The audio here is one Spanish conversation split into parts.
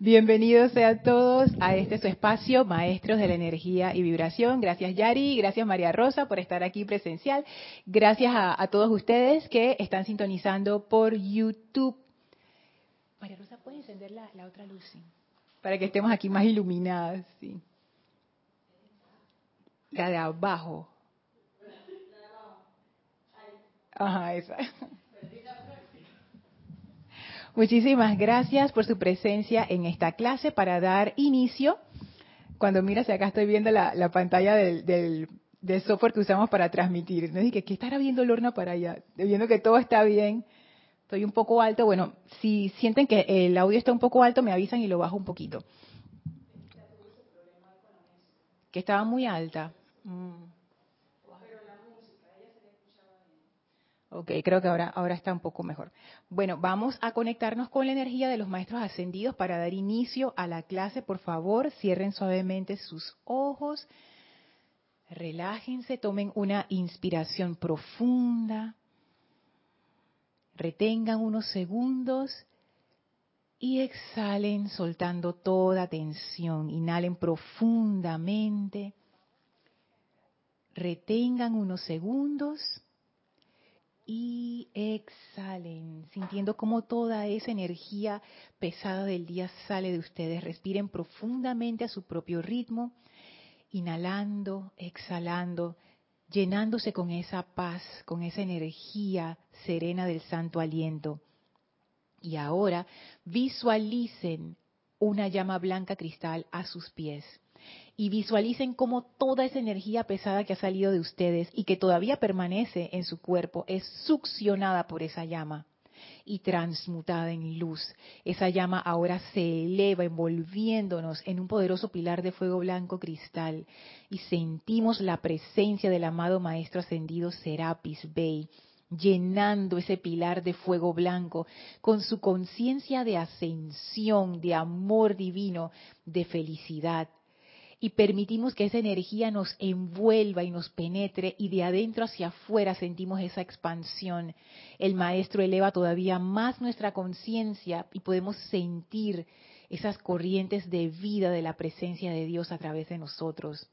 Bienvenidos sean todos a este su espacio, Maestros de la Energía y Vibración. Gracias Yari, gracias María Rosa por estar aquí presencial. Gracias a, todos ustedes que están sintonizando por YouTube. María Rosa, ¿puede encender la, otra luz? Para que estemos aquí más iluminadas. Sí. La de abajo. Ajá, esa. Muchísimas gracias por su presencia en esta clase para dar inicio. Cuando miras acá estoy viendo la, pantalla del, software que usamos para transmitir. Me dije, ¿qué estará viendo Lorna para allá? Viendo que todo está bien. Estoy un poco alto. Bueno, si sienten que el audio está un poco alto, me avisan y lo bajo un poquito. Que estaba muy alta. Mm. Ok, creo que ahora, ahora está un poco mejor. Bueno, vamos a conectarnos con la energía de los maestros ascendidos para dar inicio a la clase. Por favor, cierren suavemente sus ojos, relájense, tomen una inspiración profunda, retengan unos segundos y exhalen soltando toda tensión. Inhalen profundamente, retengan unos segundos y exhalen, sintiendo cómo toda esa energía pesada del día sale de ustedes. Respiren profundamente a su propio ritmo, inhalando, exhalando, llenándose con esa paz, con esa energía serena del santo aliento. Y ahora visualicen una llama blanca cristal a sus pies y visualicen cómo toda esa energía pesada que ha salido de ustedes y que todavía permanece en su cuerpo es succionada por esa llama y transmutada en luz. Esa llama ahora se eleva envolviéndonos en un poderoso pilar de fuego blanco cristal y sentimos la presencia del amado Maestro Ascendido Serapis Bey llenando ese pilar de fuego blanco con su conciencia de ascensión, de amor divino, de felicidad, y permitimos que esa energía nos envuelva y nos penetre y de adentro hacia afuera sentimos esa expansión. El maestro eleva todavía más nuestra conciencia y podemos sentir esas corrientes de vida de la presencia de Dios a través de nosotros.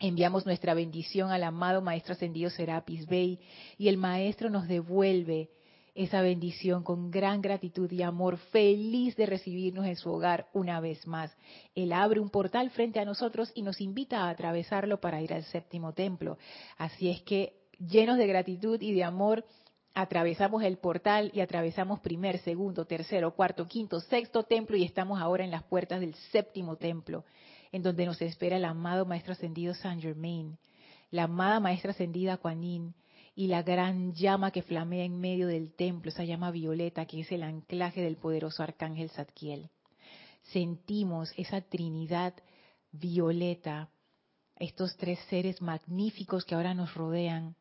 Enviamos nuestra bendición al amado Maestro Ascendido Serapis Bey y el Maestro nos devuelve esa bendición con gran gratitud y amor, feliz de recibirnos en su hogar una vez más. Él abre un portal frente a nosotros y nos invita a atravesarlo para ir al séptimo templo. Así es que, llenos de gratitud y de amor, atravesamos el portal y atravesamos primer, segundo, tercero, cuarto, quinto, sexto templo y estamos ahora en las puertas del séptimo templo, en donde nos espera el amado Maestro Ascendido Saint Germain, la amada Maestra Ascendida Kuan y la gran llama que flamea en medio del templo, esa llama violeta que es el anclaje del poderoso arcángel Zadkiel. Sentimos esa Trinidad violeta, estos tres seres magníficos que ahora nos rodean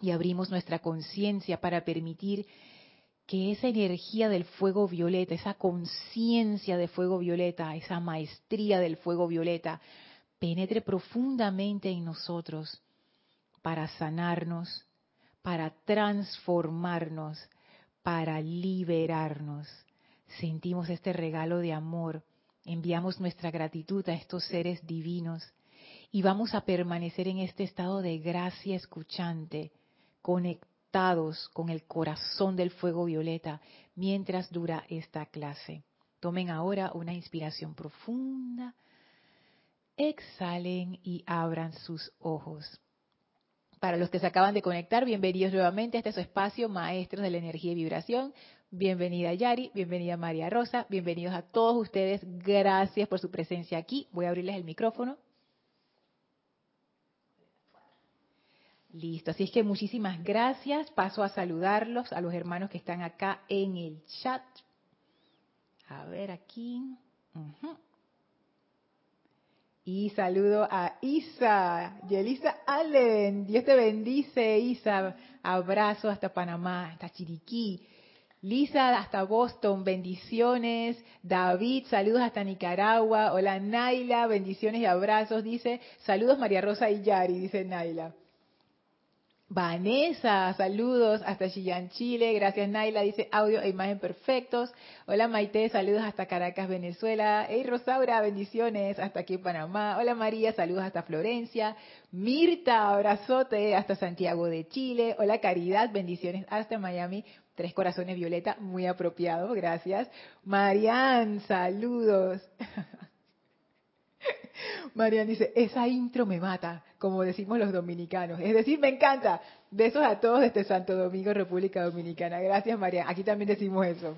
y abrimos nuestra conciencia para permitir que esa energía del fuego violeta, esa conciencia de fuego violeta, esa maestría del fuego violeta, penetre profundamente en nosotros para sanarnos, para transformarnos, para liberarnos. Sentimos este regalo de amor, enviamos nuestra gratitud a estos seres divinos y vamos a permanecer en este estado de gracia escuchante, conectados con el corazón del fuego violeta mientras dura esta clase. Tomen ahora una inspiración profunda, exhalen y abran sus ojos. Para los que se acaban de conectar, bienvenidos nuevamente a este su espacio, Maestros de la Energía y Vibración. Bienvenida Yari, bienvenida María Rosa, bienvenidos a todos ustedes. Gracias por su presencia aquí. Voy a abrirles el micrófono. Listo, así es que muchísimas gracias. Paso a saludarlos a los hermanos que están acá en el chat. A ver aquí. Y saludo a Isa, Yelisa Allen. Dios te bendice, Isa. Abrazo hasta Panamá, hasta Chiriquí. Lisa hasta Boston, bendiciones. David, saludos hasta Nicaragua. Hola Naila, bendiciones y abrazos. Dice, saludos María Rosa y Yari, dice Naila. Vanessa, saludos hasta Chillán, Chile. Gracias, Naila. Dice audio e imagen perfectos. Hola, Maite, saludos hasta Caracas, Venezuela. Hey, Rosaura, bendiciones hasta aquí en Panamá. Hola, María, saludos hasta Florencia. Mirta, abrazote hasta Santiago de Chile. Hola, Caridad, bendiciones hasta Miami. Tres corazones violeta, muy apropiado, gracias. Marian, saludos. Marian dice, esa intro me mata, como decimos los dominicanos. Es decir, me encanta. Besos a todos desde Santo Domingo, República Dominicana. Gracias, Marian. Aquí también decimos eso.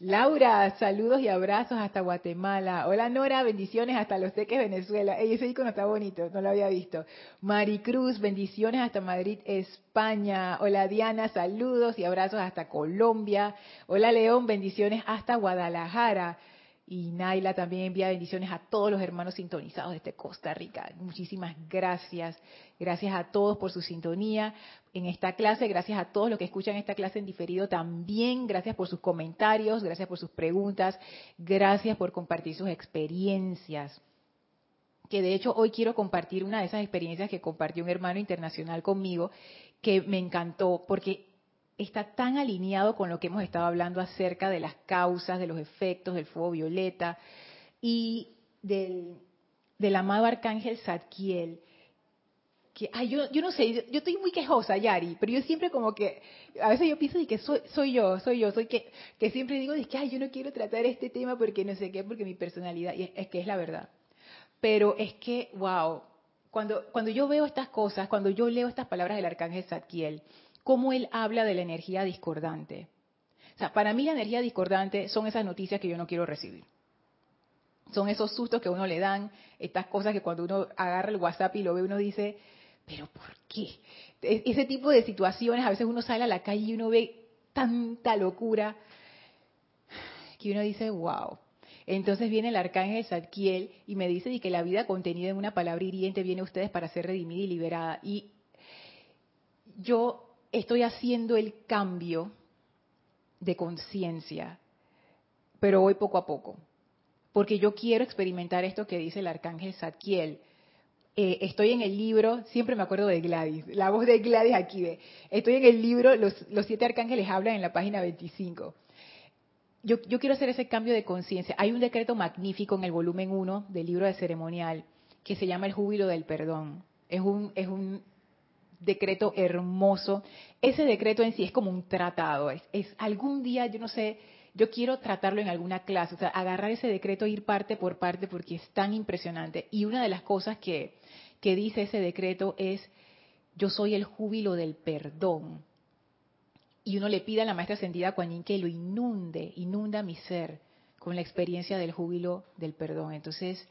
Laura, saludos y abrazos hasta Guatemala. Hola Nora, bendiciones hasta Los Teques, Venezuela. Ey, ese icono está bonito, no lo había visto. Maricruz, bendiciones hasta Madrid, España. Hola Diana, saludos y abrazos hasta Colombia. Hola León, bendiciones hasta Guadalajara. Y Naila también envía bendiciones a todos los hermanos sintonizados desde Costa Rica. Muchísimas gracias. Gracias a todos por su sintonía en esta clase. Gracias a todos los que escuchan esta clase en diferido también. Gracias por sus comentarios. Gracias por sus preguntas. Gracias por compartir sus experiencias. Que de hecho hoy quiero compartir una de esas experiencias que compartió un hermano internacional conmigo que me encantó porque está tan alineado con lo que hemos estado hablando acerca de las causas, de los efectos del fuego violeta y del, amado arcángel Zadkiel. Que, ay, yo, yo no sé, yo, estoy muy quejosa, Yari, pero yo siempre como que, a veces yo pienso de que soy, soy yo, soy yo, soy que, que siempre digo de que, ay, yo no quiero tratar este tema porque no sé qué, porque mi personalidad, y es, que es la verdad. Pero es que, wow, cuando, cuando yo veo estas cosas, cuando yo leo estas palabras del arcángel Zadkiel, cómo él habla de la energía discordante. O sea, para mí la energía discordante son esas noticias que yo no quiero recibir. Son esos sustos que uno le dan, estas cosas que cuando uno agarra el WhatsApp y lo ve, uno dice, pero ¿por qué? E-, ese tipo de situaciones, a veces uno sale a la calle y uno ve tanta locura que uno dice, wow. Entonces viene el arcángel Zadkiel y me dice que la vida contenida en una palabra hiriente viene a ustedes para ser redimida y liberada. Y yo estoy haciendo el cambio de conciencia, pero voy poco a poco, porque yo quiero experimentar esto que dice el arcángel Zadkiel. Eh, estoy en el libro, siempre me acuerdo de Gladys, la voz de Gladys aquí ve. Estoy en el libro, los, siete arcángeles hablan en la página 25. Yo, yo quiero hacer ese cambio de conciencia. Hay un decreto magnífico en el volumen 1 del libro de ceremonial que se llama el júbilo del perdón. Es un, es un decreto hermoso. Ese decreto en sí es como un tratado. Es, es, algún día, yo no sé, yo quiero tratarlo en alguna clase, o sea, agarrar ese decreto, ir parte por parte, porque es tan impresionante. Y una de las cosas que, que dice ese decreto es, yo soy el júbilo del perdón. Y uno le pide a la maestra ascendida Kuan que lo inunde, inunda mi ser con la experiencia del júbilo del perdón. Entonces,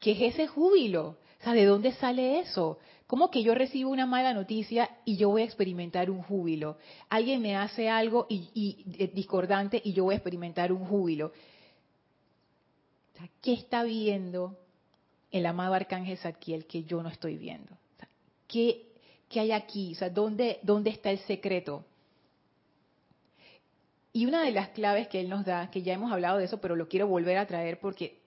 ¿qué es ese júbilo? Sea, ¿de dónde sale eso? ¿Cómo que yo recibo una mala noticia y yo voy a experimentar un júbilo? Alguien me hace algo y, eh, discordante y yo voy a experimentar un júbilo. ¿Qué está viendo el amado arcángel Zadkiel que yo no estoy viendo? ¿qué, hay aquí? O sea, ¿dónde, ¿dónde está el secreto? Y una de las claves que él nos da, que ya hemos hablado de eso, pero lo quiero volver a traer porque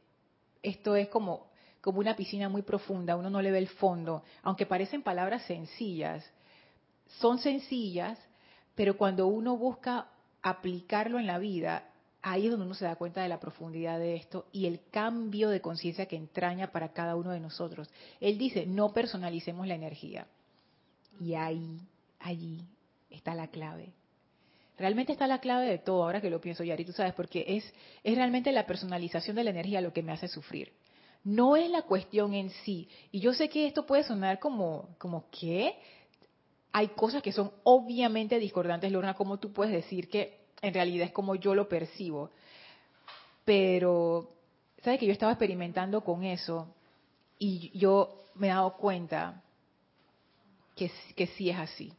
esto es como como una piscina muy profunda, uno no le ve el fondo, aunque parecen palabras sencillas, son sencillas, pero cuando uno busca aplicarlo en la vida, ahí es donde uno se da cuenta de la profundidad de esto y el cambio de conciencia que entraña para cada uno de nosotros. Él dice, no personalicemos la energía. Y ahí, allí está la clave. Realmente está la clave de todo, ahora que lo pienso, Yari, tú sabes, porque es, es realmente la personalización de la energía lo que me hace sufrir no es la cuestión en sí. Y yo sé que esto puede sonar como, como ¿qué? Hay cosas que son obviamente discordantes, Lorna, como tú puedes decir que en realidad es como yo lo percibo. Pero, ¿sabes que yo estaba experimentando con eso? Y yo me he dado cuenta que, que sí es así.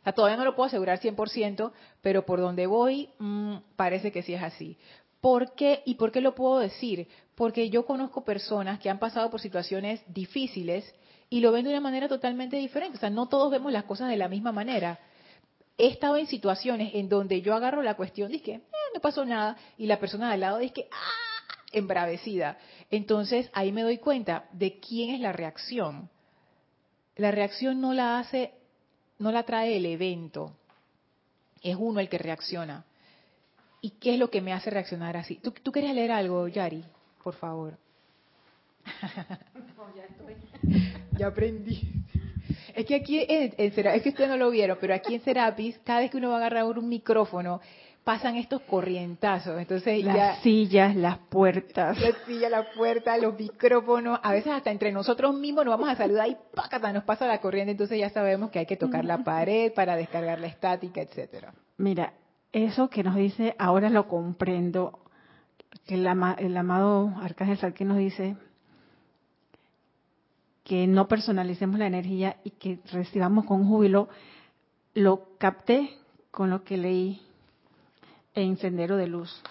O sea, todavía no lo puedo asegurar 100%, pero por donde voy mm, parece que sí es así. ¿Por qué? ¿Y por qué lo puedo decir? Porque yo conozco personas que han pasado por situaciones difíciles y lo ven de una manera totalmente diferente. O sea, no todos vemos las cosas de la misma manera. He estado en situaciones en donde yo agarro la cuestión, dije, eh, no pasó nada, y la persona de al lado dice, ah, embravecida. Entonces ahí me doy cuenta de quién es la reacción. La reacción no la hace, no la trae el evento, es uno el que reacciona. ¿Y qué es lo que me hace reaccionar así? ¿Tú, tú querías leer algo, Yari? Por favor. ya estoy. ya aprendí. Es que aquí, en, es que ustedes no lo vieron, pero aquí en Serapis, cada vez que uno va a agarrar un micrófono, pasan estos corrientazos. Entonces las sillas, las puertas. Las sillas, las puertas, los micrófonos. A veces hasta entre nosotros mismos nos vamos a saludar y ¡pácata! nos pasa la corriente. Entonces ya sabemos que hay que tocar la pared para descargar la estática, etcétera. Mira, eso que nos dice, ahora lo comprendo, el, el amado Arcángel Salque nos dice que no personalicemos la energía y que recibamos con júbilo, lo capté con lo que leí en Sendero de Luz.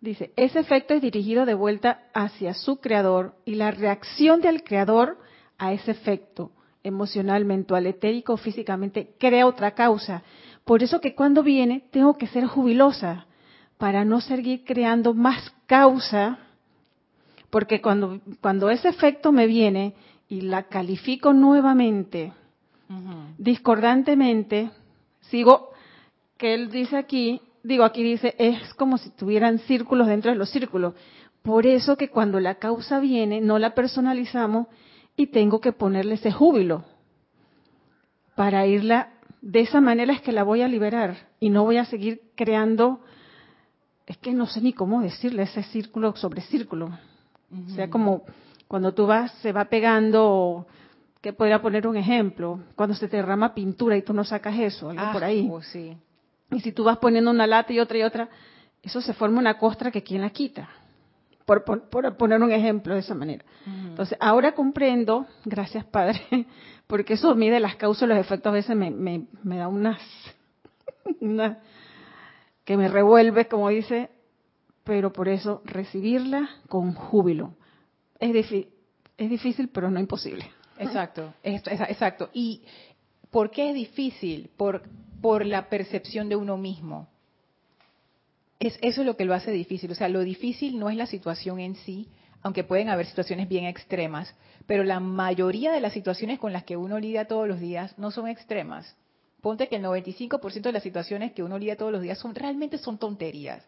Dice, ese efecto es dirigido de vuelta hacia su creador y la reacción del creador a ese efecto emocional, mental, etérico, físicamente, crea otra causa. Por eso que cuando viene tengo que ser jubilosa para no seguir creando más causa, porque cuando, cuando ese efecto me viene y la califico nuevamente, discordantemente, sigo que él dice aquí, digo aquí dice, es como si tuvieran círculos dentro de los círculos. Por eso que cuando la causa viene, no la personalizamos y tengo que ponerle ese júbilo para irla, de esa manera es que la voy a liberar y no voy a seguir creando, es que no sé ni cómo decirle ese círculo sobre círculo. O sea, como cuando tú vas, se va pegando, que podría poner un ejemplo, cuando se te derrama pintura y tú no sacas eso, algo por ahí. Ah, oh, sí. Y si tú vas poniendo una lata y otra y otra, eso se forma una costra que quién la quita. Por, poner un ejemplo de esa manera. Entonces, ahora comprendo, gracias Padre, porque eso mide las causas y los efectos a veces me, me, me da unas, una, que me revuelve, como dice, pero por eso recibirla con júbilo. Es, es difícil, pero no imposible. Exacto, exacto. ¿Y por qué es difícil? Por, por la percepción de uno mismo. Es, eso es lo que lo hace difícil. O sea, lo difícil no es la situación en sí, aunque pueden haber situaciones bien extremas, pero la mayoría de las situaciones con las que uno lidia todos los días no son extremas. Ponte que el 95% de las situaciones que uno lidia todos los días son realmente son tonterías.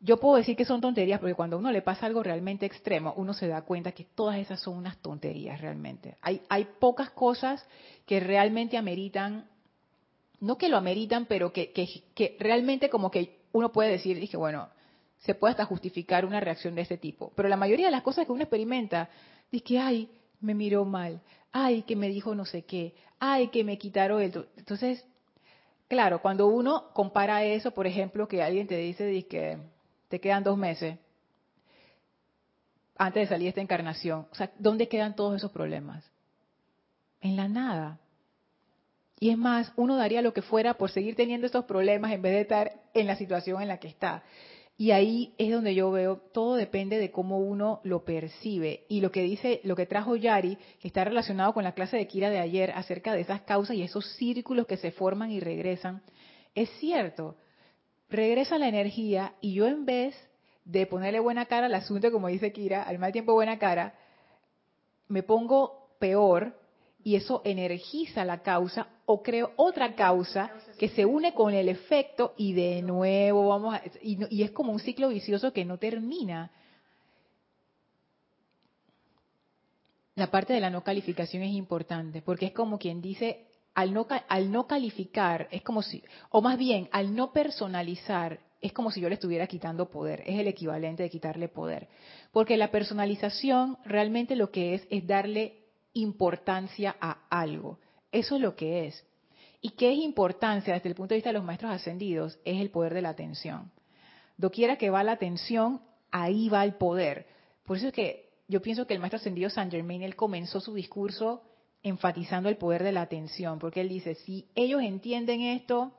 Yo puedo decir que son tonterías porque cuando a uno le pasa algo realmente extremo, uno se da cuenta que todas esas son unas tonterías realmente. Hay, hay pocas cosas que realmente ameritan no que lo ameritan, pero que, realmente como que uno puede decir, dije, bueno, se puede hasta justificar una reacción de este tipo. Pero la mayoría de las cosas que uno experimenta, dice ay, me miró mal, ay, que me dijo no sé qué, ay, que me quitaron el... Entonces, claro, cuando uno compara eso, por ejemplo, que alguien te dice que te quedan dos meses antes de salir esta encarnación, o sea, ¿dónde quedan todos esos problemas? En la nada. Y es más, uno daría lo que fuera por seguir teniendo estos problemas en vez de estar en la situación en la que está. Y ahí es donde yo veo, todo depende de cómo uno lo percibe. Y lo que dice, lo que trajo Yari, que está relacionado con la clase de Kira de ayer acerca de esas causas y esos círculos que se forman y regresan, es cierto. Regresa la energía y yo en vez de ponerle buena cara al asunto, como dice Kira, al mal tiempo buena cara, me pongo peor y eso energiza la causa o creo otra causa que se une con el efecto y de nuevo vamos a, y, es como un ciclo vicioso que no termina. La parte de la no calificación es importante porque es como quien dice al no al no calificar es como si o más bien al no personalizar es como si yo le estuviera quitando poder, es el equivalente de quitarle poder. Porque la personalización realmente lo que es es darle importancia a algo. Eso es lo que es. ¿Y qué es importancia desde el punto de vista de los maestros ascendidos? Es el poder de la atención. Doquiera que va la atención, ahí va el poder. Por eso es que yo pienso que el maestro ascendido San Germain, él comenzó su discurso enfatizando el poder de la atención, porque él dice, si ellos entienden esto,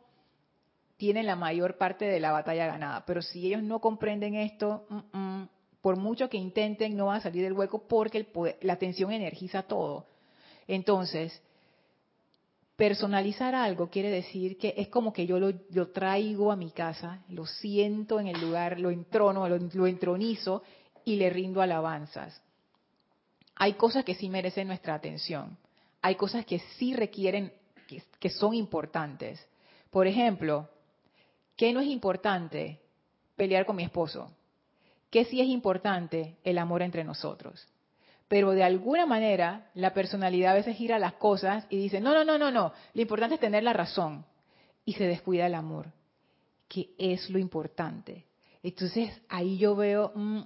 tienen la mayor parte de la batalla ganada, pero si ellos no comprenden esto, mm, mm, por mucho que intenten, no van a salir del hueco porque la atención energiza todo. Entonces, personalizar algo quiere decir que es como que yo lo, traigo a mi casa, lo siento en el lugar, lo entrono, lo, lo entronizo y le rindo alabanzas. hay cosas que sí merecen nuestra atención. Hay cosas que sí requieren, que, son importantes. Por ejemplo, ¿qué no es importante? Pelear con mi esposo. ¿Qué sí es importante? El amor entre nosotros. Pero de alguna manera la personalidad a veces gira las cosas y dice, no, no, no, no, no, lo importante es tener la razón. Y se descuida el amor, que es lo importante. Entonces ahí yo veo, mm,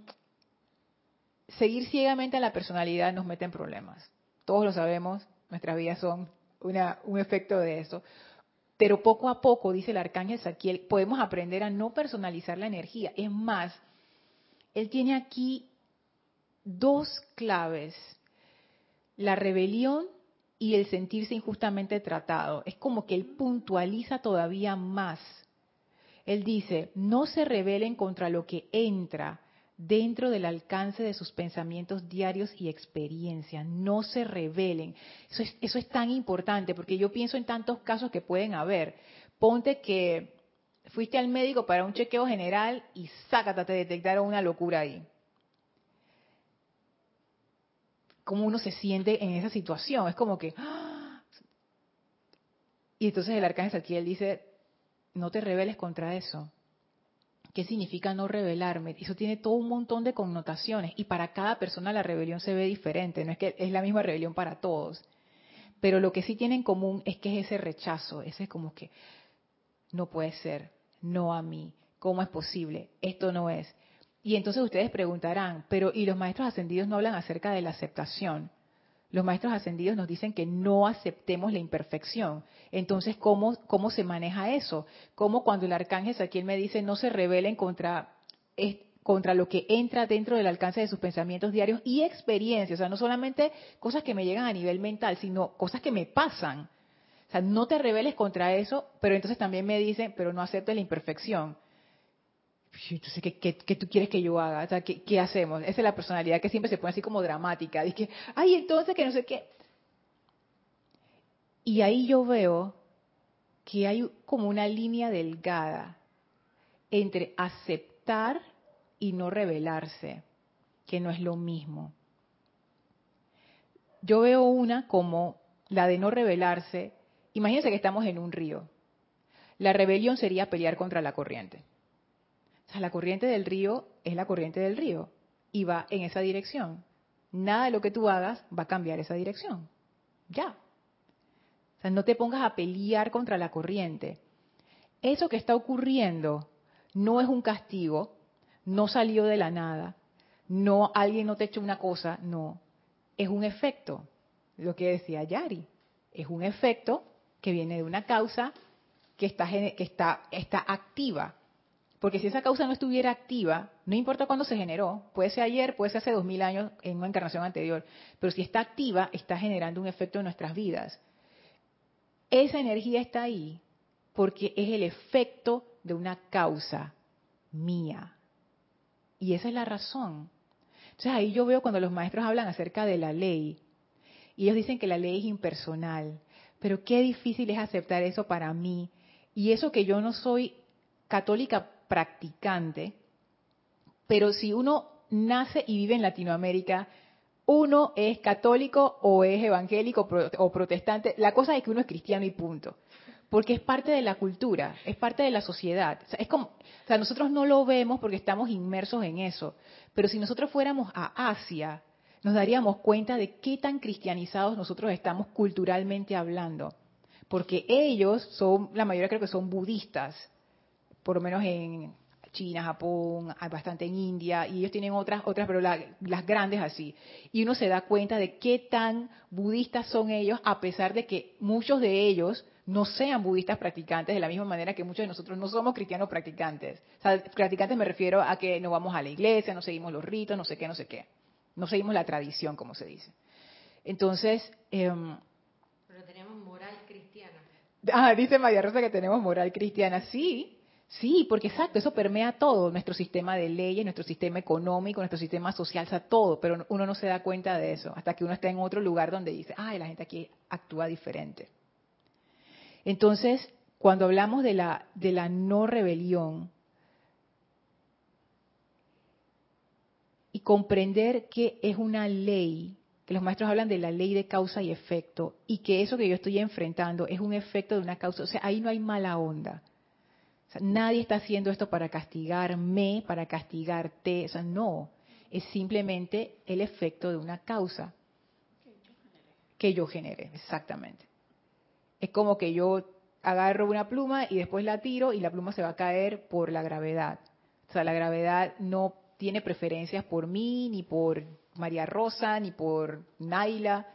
seguir ciegamente a la personalidad nos mete en problemas. Todos lo sabemos, nuestras vidas son un efecto de eso. Pero poco a poco, dice el arcángel Saquiel, podemos aprender a no personalizar la energía. Es más, él tiene aquí dos claves, la rebelión y el sentirse injustamente tratado. Es como que él puntualiza todavía más. Él dice, no se rebelen contra lo que entra, dentro del alcance de sus pensamientos diarios y experiencias. No se rebelen. Eso es, eso es tan importante porque yo pienso en tantos casos que pueden haber. Ponte que fuiste al médico para un chequeo general y sácate, te detectaron una locura ahí. ¿Cómo uno se siente en esa situación? Es como que... ¡ah! Y entonces el arcángel Saquiel dice, no te rebeles contra eso ¿Qué significa no rebelarme? Eso tiene todo un montón de connotaciones y para cada persona la rebelión se ve diferente, no es que es la misma rebelión para todos. Pero lo que sí tiene en común es que es ese rechazo, ese es como que no puede ser, no a mí, ¿cómo es posible? Esto no es. Y entonces ustedes preguntarán, pero ¿y los maestros ascendidos no hablan acerca de la aceptación? los maestros ascendidos nos dicen que no aceptemos la imperfección. Entonces, ¿cómo, cómo se maneja eso? ¿Cómo cuando el arcángel aquí me dice no se rebelen contra, contra lo que entra dentro del alcance de sus pensamientos diarios y experiencias? O sea, no solamente cosas que me llegan a nivel mental, sino cosas que me pasan. Sea, no te rebeles contra eso, pero entonces también me dicen, pero no aceptes la imperfección. Entonces, ¿qué, ¿qué, tú quieres que yo haga? O sea, ¿qué, ¿qué, hacemos? Esa es la personalidad que siempre se pone así como dramática. Dice, ay, entonces que no sé qué. Y ahí yo veo que hay como una línea delgada entre aceptar y no rebelarse, que no es lo mismo. Yo veo una como la de no rebelarse. Imagínense que estamos en un río. La rebelión sería pelear contra la corriente la corriente del río es la corriente del río y va en esa dirección. Nada de lo que tú hagas va a cambiar esa dirección. Ya. O sea, no te pongas a pelear contra la corriente. Eso que está ocurriendo no es un castigo, no salió de la nada, no alguien no te echó una cosa, no, es un efecto. Lo que decía Yari, es un efecto que viene de una causa que está, activa. Porque si esa causa no estuviera activa, no importa cuándo se generó, puede ser ayer, puede ser hace dos mil años en una encarnación anterior, pero si está activa, está generando un efecto en nuestras vidas. Esa energía está ahí porque es el efecto de una causa mía. Y esa es la razón. Entonces ahí yo veo cuando los maestros hablan acerca de la ley, y ellos dicen que la ley es impersonal, pero qué difícil es aceptar eso para mí. Y eso que yo no soy católica practicante, pero si uno nace y vive en Latinoamérica, uno es católico o es evangélico o protestante, la cosa es que uno es cristiano y punto. Porque es parte de la cultura, es parte de la sociedad. es como, o sea, nosotros no lo vemos porque estamos inmersos en eso. Pero si nosotros fuéramos a Asia, nos daríamos cuenta de qué tan cristianizados nosotros estamos culturalmente hablando. Porque ellos son, la mayoría creo que son budistas por lo menos en China, Japón, hay bastante en India, y ellos tienen otras, otras, pero las grandes así. Y uno se da cuenta de qué tan budistas son ellos, a pesar de que muchos de ellos no sean budistas practicantes, de la misma manera que muchos de nosotros no somos cristianos practicantes. O sea, practicantes me refiero a que no vamos a la iglesia, no seguimos los ritos, no sé qué, no sé qué. No seguimos la tradición, como se dice. Entonces... Em, pero tenemos moral cristiana. Ah, dice María Rosa que tenemos moral cristiana. Sí, Sí, porque exacto, eso permea todo, nuestro sistema de leyes, nuestro sistema económico, nuestro sistema social, o sea, todo, pero uno no se da cuenta de eso hasta que uno está en otro lugar donde dice, ay, la gente aquí actúa diferente. Entonces, cuando hablamos de la, de la no rebelión comprender que es una ley que los maestros hablan de la ley de causa y efecto y que eso que yo estoy enfrentando es un efecto de una causa. O sea, ahí no hay mala onda. O sea, nadie está haciendo esto para castigarme, para castigarte. O sea, no. Es simplemente el efecto de una causa que yo genere, exactamente. Es como que yo agarro una pluma y después la tiro y la pluma se va a caer por la gravedad. O sea, la gravedad no tiene preferencias por mí, ni por María Rosa, ni por Naila.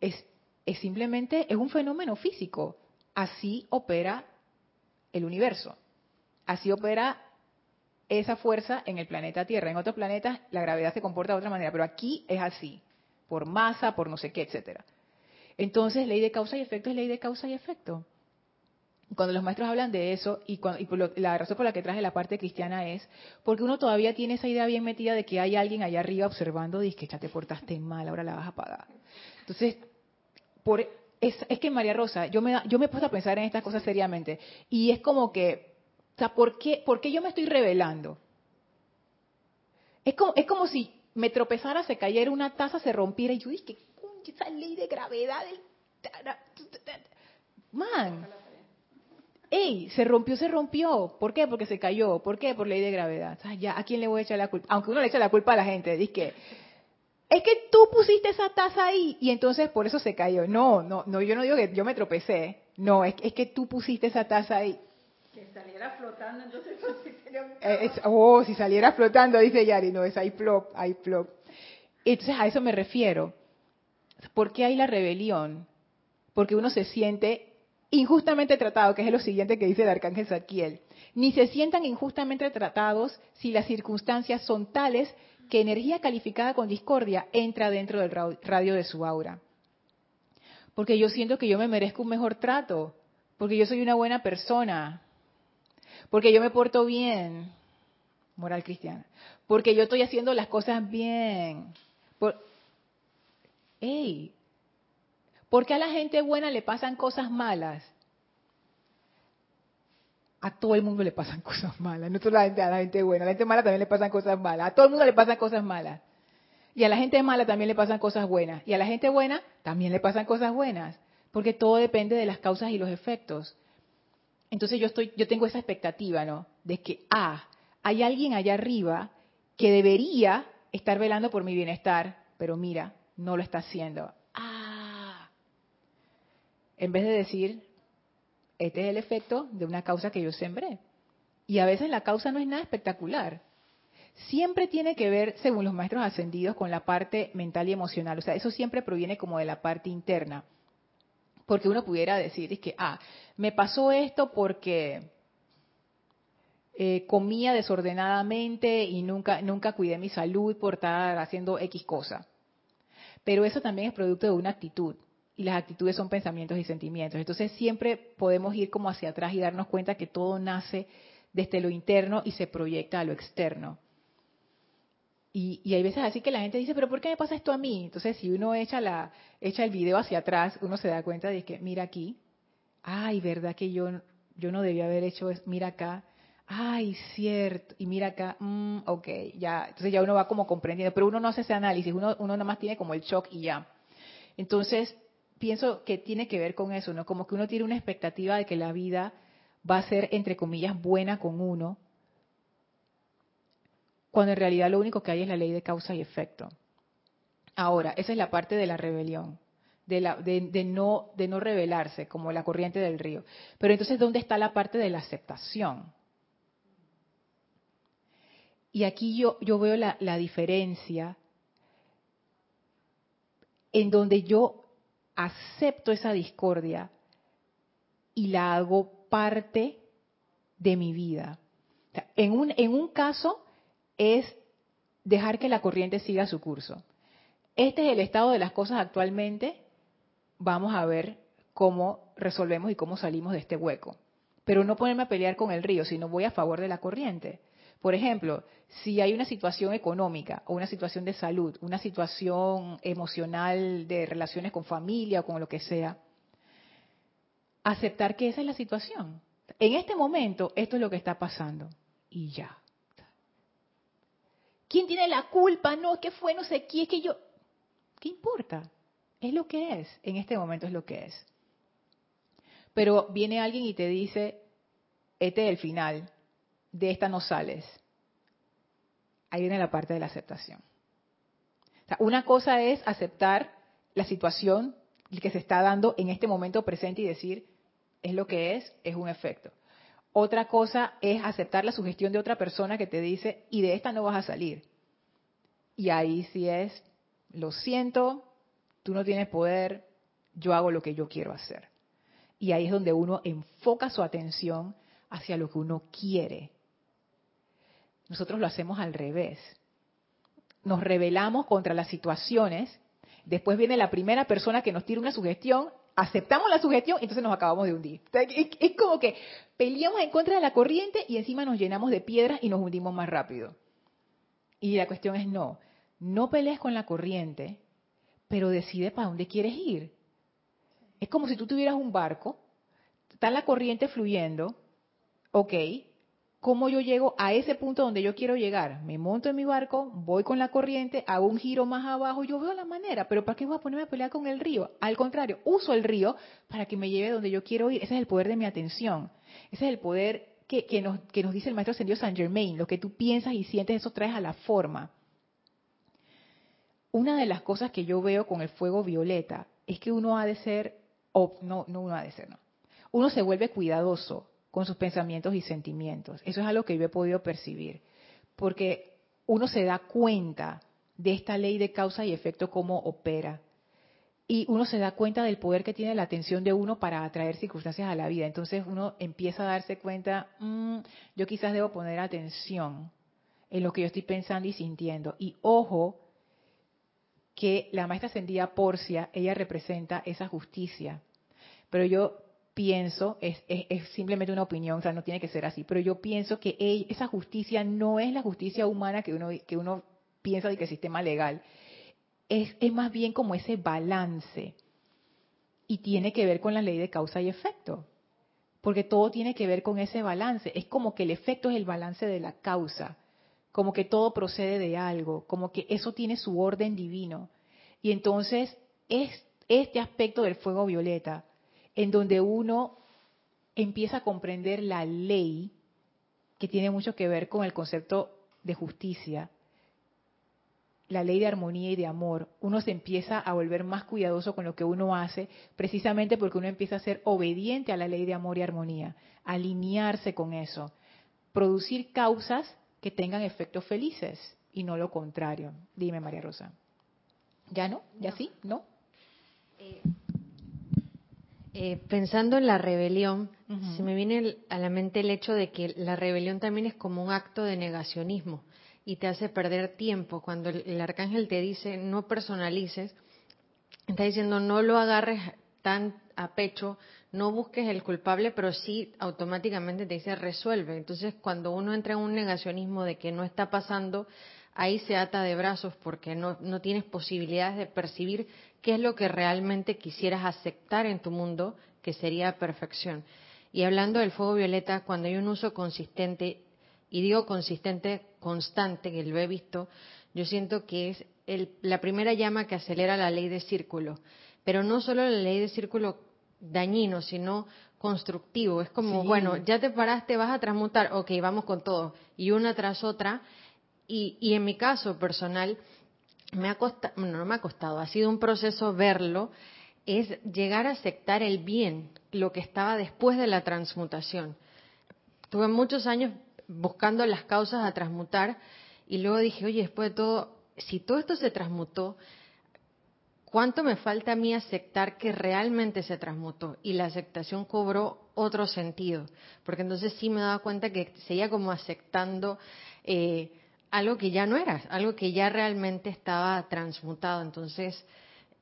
Es, es simplemente, es un fenómeno físico. Así opera el universo. Así opera esa fuerza en el planeta Tierra. En otros planetas la gravedad se comporta de otra manera, pero aquí es así, por masa, por no sé qué, etcétera. Entonces, ley de causa y efecto es ley de causa y efecto. Cuando los maestros hablan de eso, y, la razón por la que traje la parte cristiana es porque uno todavía tiene esa idea bien metida de que hay alguien allá arriba observando, dice que ya te portaste mal, ahora la vas a pagar. Entonces, por, es, que María Rosa, yo me, yo me he puesto a pensar en estas cosas seriamente, y es como que, o sea, ¿por qué, por qué yo me estoy revelando? Es como, es como si me tropezara, se cayera una taza, se rompiera, y yo dije, esa ley de gravedad. Man, ¡Ey! Se rompió, se rompió. ¿Por qué? Porque se cayó. ¿Por qué? Por ley de gravedad. ya, ¿a quién le voy a echar la culpa? Aunque uno le echa la culpa a la gente. Dice que, es que tú pusiste esa taza ahí y entonces por eso se cayó. No, no, no, yo no digo que yo me tropecé. No, es, es que tú pusiste esa taza ahí. Que saliera flotando, entonces sí sería eh, Oh, si saliera flotando, dice Yari. No, es ahí plop, ahí plop. Entonces a eso me refiero. ¿Por qué hay la rebelión? Porque uno se siente injustamente tratado, que es lo siguiente que dice el arcángel Zadkiel. Ni se sientan injustamente tratados si las circunstancias son tales que energía calificada con discordia entra dentro del radio de su aura. Porque yo siento que yo me merezco un mejor trato, porque yo soy una buena persona, porque yo me porto bien, moral cristiana, porque yo estoy haciendo las cosas bien. Por... ¡Ey! ¿Por qué a la gente buena le pasan cosas malas? A todo el mundo le pasan cosas malas, no solo a la gente, buena, a la gente mala también le pasan cosas malas, a todo el mundo le pasan cosas malas. Y a la gente mala también le pasan cosas buenas. Y a la gente buena también le pasan cosas buenas. Porque todo depende de las causas y los efectos. Entonces yo estoy, yo tengo esa expectativa, ¿no? De que, ah, hay alguien allá arriba que debería estar velando por mi bienestar, pero mira, no lo está haciendo en vez de decir, este es el efecto de una causa que yo sembré. Y a veces la causa no es nada espectacular. Siempre tiene que ver, según los maestros ascendidos, con la parte mental y emocional. O sea, eso siempre proviene como de la parte interna. Porque uno pudiera decir, es que, ah, me pasó esto porque eh, comía desordenadamente y nunca, nunca cuidé mi salud por estar haciendo X cosa. Pero eso también es producto de una actitud y las actitudes son pensamientos y sentimientos. Entonces siempre podemos ir como hacia atrás y darnos cuenta que todo nace desde lo interno y se proyecta a lo externo. Y, y, hay veces así que la gente dice, pero ¿por qué me pasa esto a mí? Entonces si uno echa, la, echa el video hacia atrás, uno se da cuenta de que, mira aquí, ay, verdad que yo, yo no debía haber hecho eso, mira acá, ay, cierto, y mira acá, mm, ok, ya, entonces ya uno va como comprendiendo, pero uno no hace ese análisis, uno, uno nada más tiene como el shock y ya. Entonces, pienso que tiene que ver con eso, ¿no? Como que uno tiene una expectativa de que la vida va a ser, entre comillas, buena con uno, cuando en realidad lo único que hay es la ley de causa y efecto. Ahora, esa es la parte de la rebelión, de, la, de, no, de no rebelarse, como la corriente del río. Pero entonces, ¿dónde está la parte de la aceptación? Y aquí yo, veo la diferencia en donde yo acepto esa discordia y la hago parte de mi vida. en, un, en un caso es dejar que la corriente siga su curso. Este es el estado de las cosas actualmente. Vamos a ver cómo resolvemos y cómo salimos de este hueco. Pero no ponerme a pelear con el río, sino voy a favor de la corriente. Por ejemplo, si hay una situación económica o una situación de salud, una situación emocional de relaciones con familia o con lo que sea, aceptar que esa es la situación. En este momento esto es lo que está pasando y ya. ¿Quién tiene la culpa? No, que fue no sé quién, es que yo ¿Qué importa? Es lo que es, en este momento es lo que es. Pero viene alguien y te dice, este es el final, de esta no sales. Ahí viene la parte de la aceptación. una cosa es aceptar la situación que se está dando en este momento presente y decir, es lo que es, es un efecto. Otra cosa es aceptar la sugestión de otra persona que te dice, y de esta no vas a salir. Y ahí sí es, lo siento, tú no tienes poder, yo hago lo que yo quiero hacer. Y ahí es donde uno enfoca su atención hacia lo que uno quiere. Nosotros lo hacemos al revés. Nos rebelamos contra las situaciones, después viene la primera persona que nos tira una sugestión, aceptamos la sugestión y entonces nos acabamos de hundir. Es como que peleamos en contra de la corriente y encima nos llenamos de piedras y nos hundimos más rápido. Y la cuestión es no, no pelees con la corriente, pero decide para dónde quieres ir. Es como si tú tuvieras un barco, está la corriente fluyendo, ok, ¿cómo yo llego a ese punto donde yo quiero llegar? Me monto en mi barco, voy con la corriente, hago un giro más abajo, yo veo la manera, pero ¿para qué voy a ponerme a pelear con el río? Al contrario, uso el río para que me lleve donde yo quiero ir. Ese es el poder de mi atención. Ese es el poder que, nos, dice el maestro ascendido Saint Germain. Lo que tú piensas y sientes, eso traes a la forma. Una de las cosas que yo veo con el fuego violeta es que uno ha de ser, o no, no uno ha de ser, no. Uno se vuelve cuidadoso con sus pensamientos y sentimientos. Eso es algo que yo he podido percibir. Porque uno se da cuenta de esta ley de causa y efecto, cómo opera. Y uno se da cuenta del poder que tiene la atención de uno para atraer circunstancias a la vida. Entonces uno empieza a darse cuenta, mm, yo quizás debo poner atención en lo que yo estoy pensando y sintiendo. Y ojo, que la maestra ascendida Porcia, ella representa esa justicia. Pero yo pienso, es, simplemente una opinión, o sea, no tiene que ser así, pero yo pienso que esa justicia no es la justicia humana que uno, que uno piensa de que el sistema legal, es, es más bien como ese balance y tiene que ver con la ley de causa y efecto, porque todo tiene que ver con ese balance, es como que el efecto es el balance de la causa, como que todo procede de algo, como que eso tiene su orden divino. Y entonces es este aspecto del fuego violeta, en donde uno empieza a comprender la ley, que tiene mucho que ver con el concepto de justicia, la ley de armonía y de amor, uno se empieza a volver más cuidadoso con lo que uno hace, precisamente porque uno empieza a ser obediente a la ley de amor y armonía, alinearse con eso, producir causas que tengan efectos felices y no lo contrario. Dime, María Rosa. ¿Ya no? ¿Ya sí? ¿No? Eh, eh, pensando en la rebelión, se me viene a la mente el hecho de que la rebelión también es como un acto de negacionismo y te hace perder tiempo. Cuando el, arcángel te dice no personalices, está diciendo no lo agarres tan a pecho, no busques el culpable, pero sí automáticamente te dice resuelve. Entonces, cuando uno entra en un negacionismo de que no está pasando, ahí se ata de brazos porque no, no tienes posibilidades de percibir qué es lo que realmente quisieras aceptar en tu mundo, que sería perfección. Y hablando del fuego violeta, cuando hay un uso consistente, y digo consistente, constante, que lo he visto, yo siento que es la primera llama que acelera la ley de círculo. Pero no solo la ley de círculo dañino, sino constructivo. Es como, bueno, ya te paraste, vas a transmutar, ok, vamos con todo. Y una tras otra, y, en mi caso personal, me ha costado, no me ha costado, ha sido un proceso verlo, es llegar a aceptar el bien, lo que estaba después de la transmutación. Tuve muchos años buscando las causas a transmutar y luego dije, oye, después de todo, si todo esto se transmutó, ¿cuánto me falta a mí aceptar que realmente se transmutó? Y la aceptación cobró otro sentido, porque entonces sí me daba cuenta que seguía como aceptando eh, algo que ya no era, algo que ya realmente estaba transmutado. Entonces,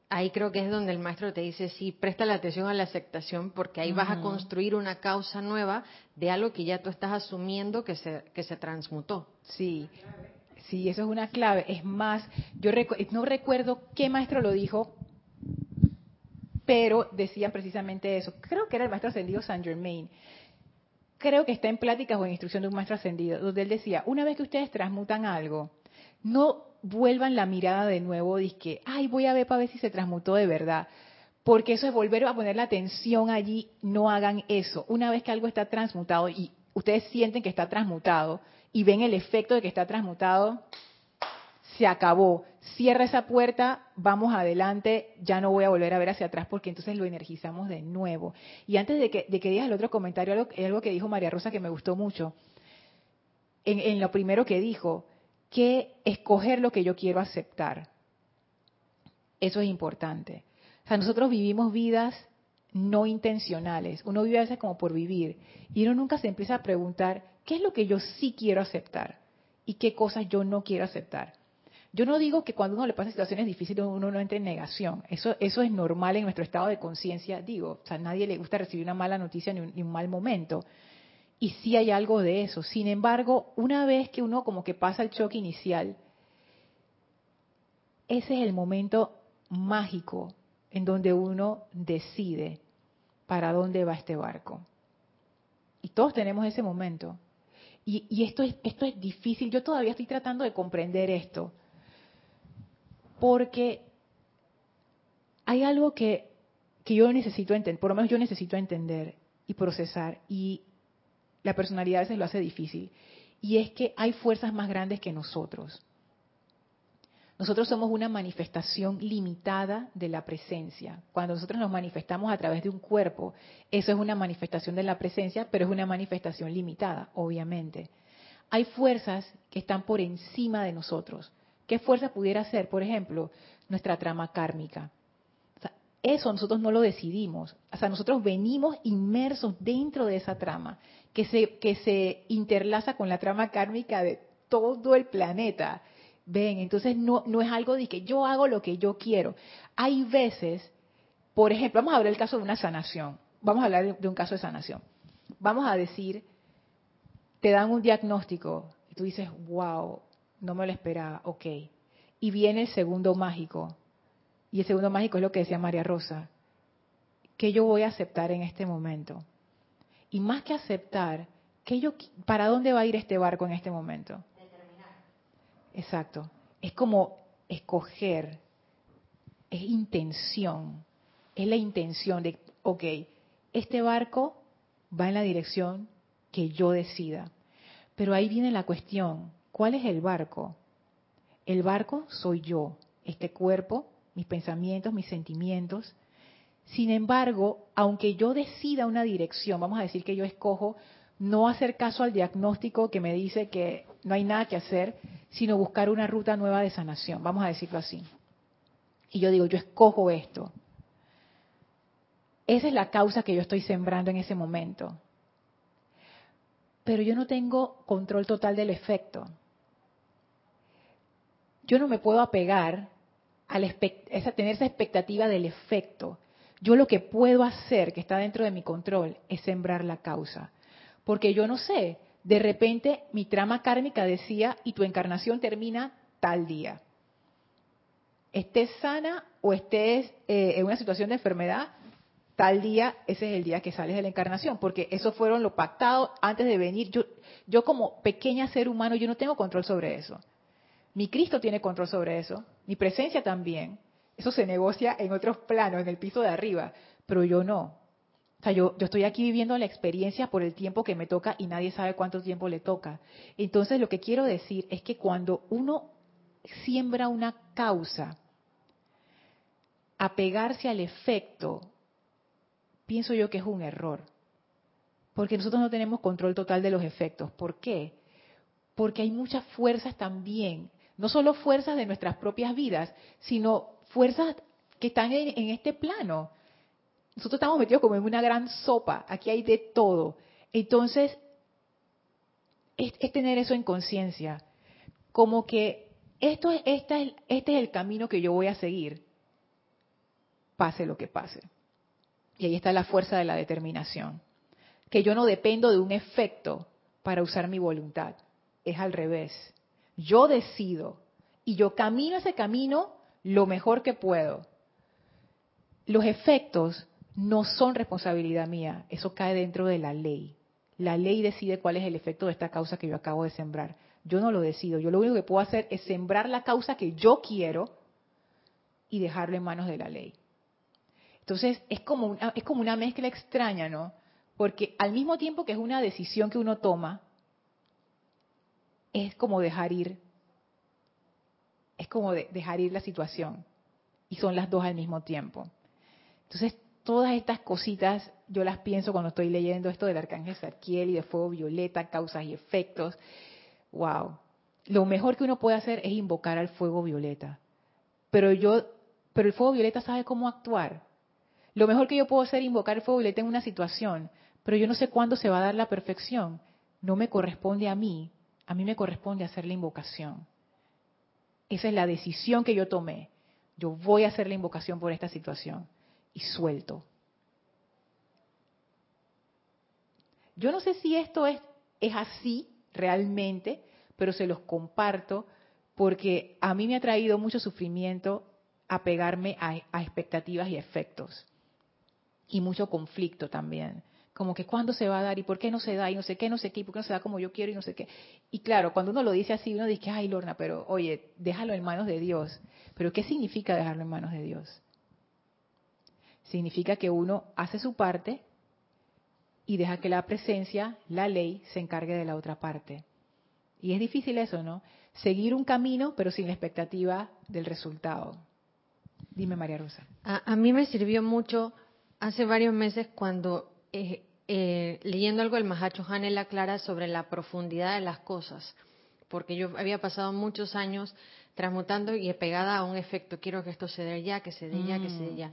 ahí creo que es donde el maestro te dice, sí, presta la atención a la aceptación, porque ahí vas a construir una causa nueva de algo que ya tú estás asumiendo que se, que se transmutó. Sí, sí, eso es una clave. Es más, yo no recuerdo qué maestro lo dijo, pero decían precisamente eso. Creo que era el maestro ascendido Saint Germain, creo que está en pláticas o en instrucción de un maestro ascendido, donde él decía, una vez que ustedes transmutan algo, no vuelvan la mirada de nuevo, que, ay, voy a ver para ver si se transmutó de verdad. Porque eso es volver a poner la atención allí, no hagan eso. Una vez que algo está transmutado y ustedes sienten que está transmutado y ven el efecto de que está transmutado, se acabó. Cierra esa puerta, vamos adelante, ya no voy a volver a ver hacia atrás porque entonces lo energizamos de nuevo. Y antes de que, de que digas el otro comentario, algo, algo que dijo María Rosa que me gustó mucho. En, en lo primero que dijo, que escoger lo que yo quiero aceptar. Eso es importante. O sea, nosotros vivimos vidas no intencionales. Uno vive a veces como por vivir. Y uno nunca se empieza a preguntar, ¿qué es lo que yo sí quiero aceptar? ¿Y qué cosas yo no quiero aceptar? Yo no digo que cuando uno le pasa situaciones difíciles uno no entre en negación. Eso, eso es normal en nuestro estado de conciencia. Digo, o sea, a nadie le gusta recibir una mala noticia ni un, mal momento. Y sí hay algo de eso. Sin embargo, una vez que uno como que pasa el choque inicial, ese es el momento mágico en donde uno decide para dónde va este barco. Y todos tenemos ese momento. Y, y, esto, es, esto es difícil. Yo todavía estoy tratando de comprender esto. Porque hay algo que, que yo necesito entender, por lo menos yo necesito entender y procesar. Y la personalidad a veces lo hace difícil. Y es que hay fuerzas más grandes que nosotros. Nosotros somos una manifestación limitada de la presencia. Cuando nosotros nos manifestamos a través de un cuerpo, eso es una manifestación de la presencia, pero es una manifestación limitada, obviamente. Hay fuerzas que están por encima de nosotros. ¿Qué fuerza pudiera ser? Por ejemplo, nuestra trama kármica. eso nosotros no lo decidimos. O sea, nosotros venimos inmersos dentro de esa trama, que se, que se interlaza con la trama kármica de todo el planeta Ven, entonces no, no es algo de que yo hago lo que yo quiero. Hay veces, por ejemplo, vamos a hablar del caso de una sanación. Vamos a hablar de un caso de sanación. Vamos a decir, te dan un diagnóstico y tú dices, wow, no me lo esperaba, ok. Y viene el segundo mágico. Y el segundo mágico es lo que decía María Rosa. ¿Qué yo voy a aceptar en este momento? Y más que aceptar, ¿qué yo, ¿para dónde va a ir este barco en este momento? Exacto. Es como escoger, es intención, es la intención de, ok, este barco va en la dirección que yo decida. Pero ahí viene la cuestión, ¿cuál es el barco? El barco soy yo, este cuerpo, mis pensamientos, mis sentimientos. Sin embargo, aunque yo decida una dirección, vamos a decir que yo escojo no hacer caso al diagnóstico que me dice que no hay nada que hacer, sino buscar una ruta nueva de sanación, vamos a decirlo así. Y yo digo, yo escojo esto. Esa es la causa que yo estoy sembrando en ese momento. Pero yo no tengo control total del efecto. Yo no me puedo apegar a, tener esa expectativa del efecto. Yo lo que puedo hacer, que está dentro de mi control, es sembrar la causa. Porque yo no sé, de repente mi trama kármica decía, y tu encarnación termina tal día. Estés sana o estés eh, en una situación de enfermedad, tal día, ese es el día que sales de la encarnación, porque eso fueron lo pactado antes de venir. Yo, yo como pequeña ser humano, yo no tengo control sobre eso. Mi Cristo tiene control sobre eso, mi presencia también. Eso se negocia en otros planos, en el piso de arriba, pero yo no. O sea, yo, estoy aquí viviendo la experiencia por el tiempo que me toca y nadie sabe cuánto tiempo le toca. Entonces, lo que quiero decir es que cuando uno siembra una causa, apegarse al efecto, pienso yo que es un error. Porque nosotros no tenemos control total de los efectos. ¿Por qué? Porque hay muchas fuerzas también, no solo fuerzas de nuestras propias vidas, sino fuerzas que están en, este plano nosotros estamos metidos como en una gran sopa, aquí hay de todo. Entonces, es, tener eso en conciencia, como que esto es, esta es, este es el camino que yo voy a seguir, pase lo que pase. Y ahí está la fuerza de la determinación, que yo no dependo de un efecto para usar mi voluntad, es al revés. Yo decido y yo camino ese camino lo mejor que puedo. Los efectos no son responsabilidad mía, eso cae dentro de la ley. La ley decide cuál es el efecto de esta causa que yo acabo de sembrar. Yo no lo decido. Yo lo único que puedo hacer es sembrar la causa que yo quiero y dejarlo en manos de la ley. Entonces es como una, es como una mezcla extraña, ¿no? Porque al mismo tiempo que es una decisión que uno toma, es como dejar ir, es como dejar ir la situación. Y son las dos al mismo tiempo. Entonces, todas estas cositas yo las pienso cuando estoy leyendo esto del arcángel Sarkiel y de fuego violeta, causas y efectos. Wow. Lo mejor que uno puede hacer es invocar al fuego violeta. Pero yo, pero el fuego violeta sabe cómo actuar. Lo mejor que yo puedo hacer es invocar el fuego violeta en una situación, pero yo no sé cuándo se va a dar la perfección. No me corresponde a mí, a mí me corresponde hacer la invocación. Esa es la decisión que yo tomé. Yo voy a hacer la invocación por esta situación y suelto. Yo no sé si esto es, es así realmente, pero se los comparto porque a mí me ha traído mucho sufrimiento apegarme a, a expectativas y efectos y mucho conflicto también como que cuándo se va a dar y por qué no se da y no sé qué, no sé qué, y por qué no se da como yo quiero y no sé qué. Y claro, cuando uno lo dice así, uno dice, ay Lorna, pero oye, déjalo en manos de Dios. Pero ¿qué significa dejarlo en manos de Dios? Significa que uno hace su parte y deja que la presencia, la ley, se encargue de la otra parte. Y es difícil eso, ¿no? Seguir un camino, pero sin la expectativa del resultado. Dime, María Rosa. A, a mí me sirvió mucho hace varios meses cuando eh, eh, leyendo algo del Mahacho Han, él aclara sobre la profundidad de las cosas, porque yo había pasado muchos años transmutando y pegada a un efecto, quiero que esto se dé ya, que se dé ya, que se dé mm. ya.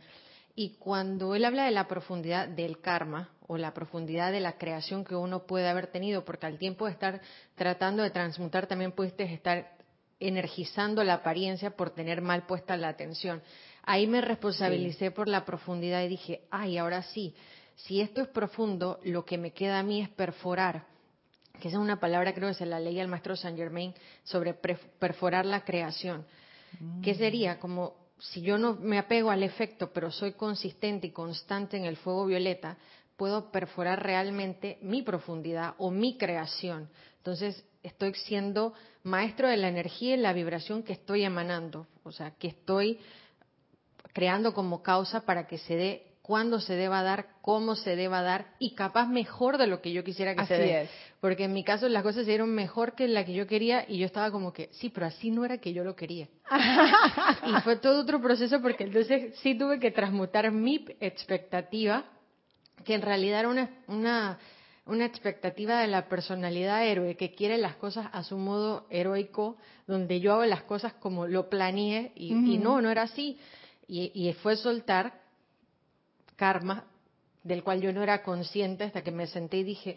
Y cuando él habla de la profundidad del karma o la profundidad de la creación que uno puede haber tenido, porque al tiempo de estar tratando de transmutar también pudiste estar energizando la apariencia por tener mal puesta la atención. Ahí me responsabilicé por la profundidad y dije, ay, ahora sí, si esto es profundo, lo que me queda a mí es perforar, que esa es una palabra creo que se la leía el maestro Saint Germain sobre perforar la creación. ¿Qué sería? Como si yo no me apego al efecto, pero soy consistente y constante en el fuego violeta, puedo perforar realmente mi profundidad o mi creación. Entonces, estoy siendo maestro de la energía y la vibración que estoy emanando, o sea, que estoy creando como causa para que se dé cuándo se deba dar, cómo se deba dar y capaz mejor de lo que yo quisiera que se dé. Porque en mi caso las cosas se dieron mejor que la que yo quería y yo estaba como que, sí, pero así no era que yo lo quería. y fue todo otro proceso porque entonces sí tuve que transmutar mi expectativa, que en realidad era una, una, una expectativa de la personalidad héroe que quiere las cosas a su modo heroico, donde yo hago las cosas como lo planeé y, no, no era así. Y, y fue soltar karma del cual yo no era consciente hasta que me senté y dije,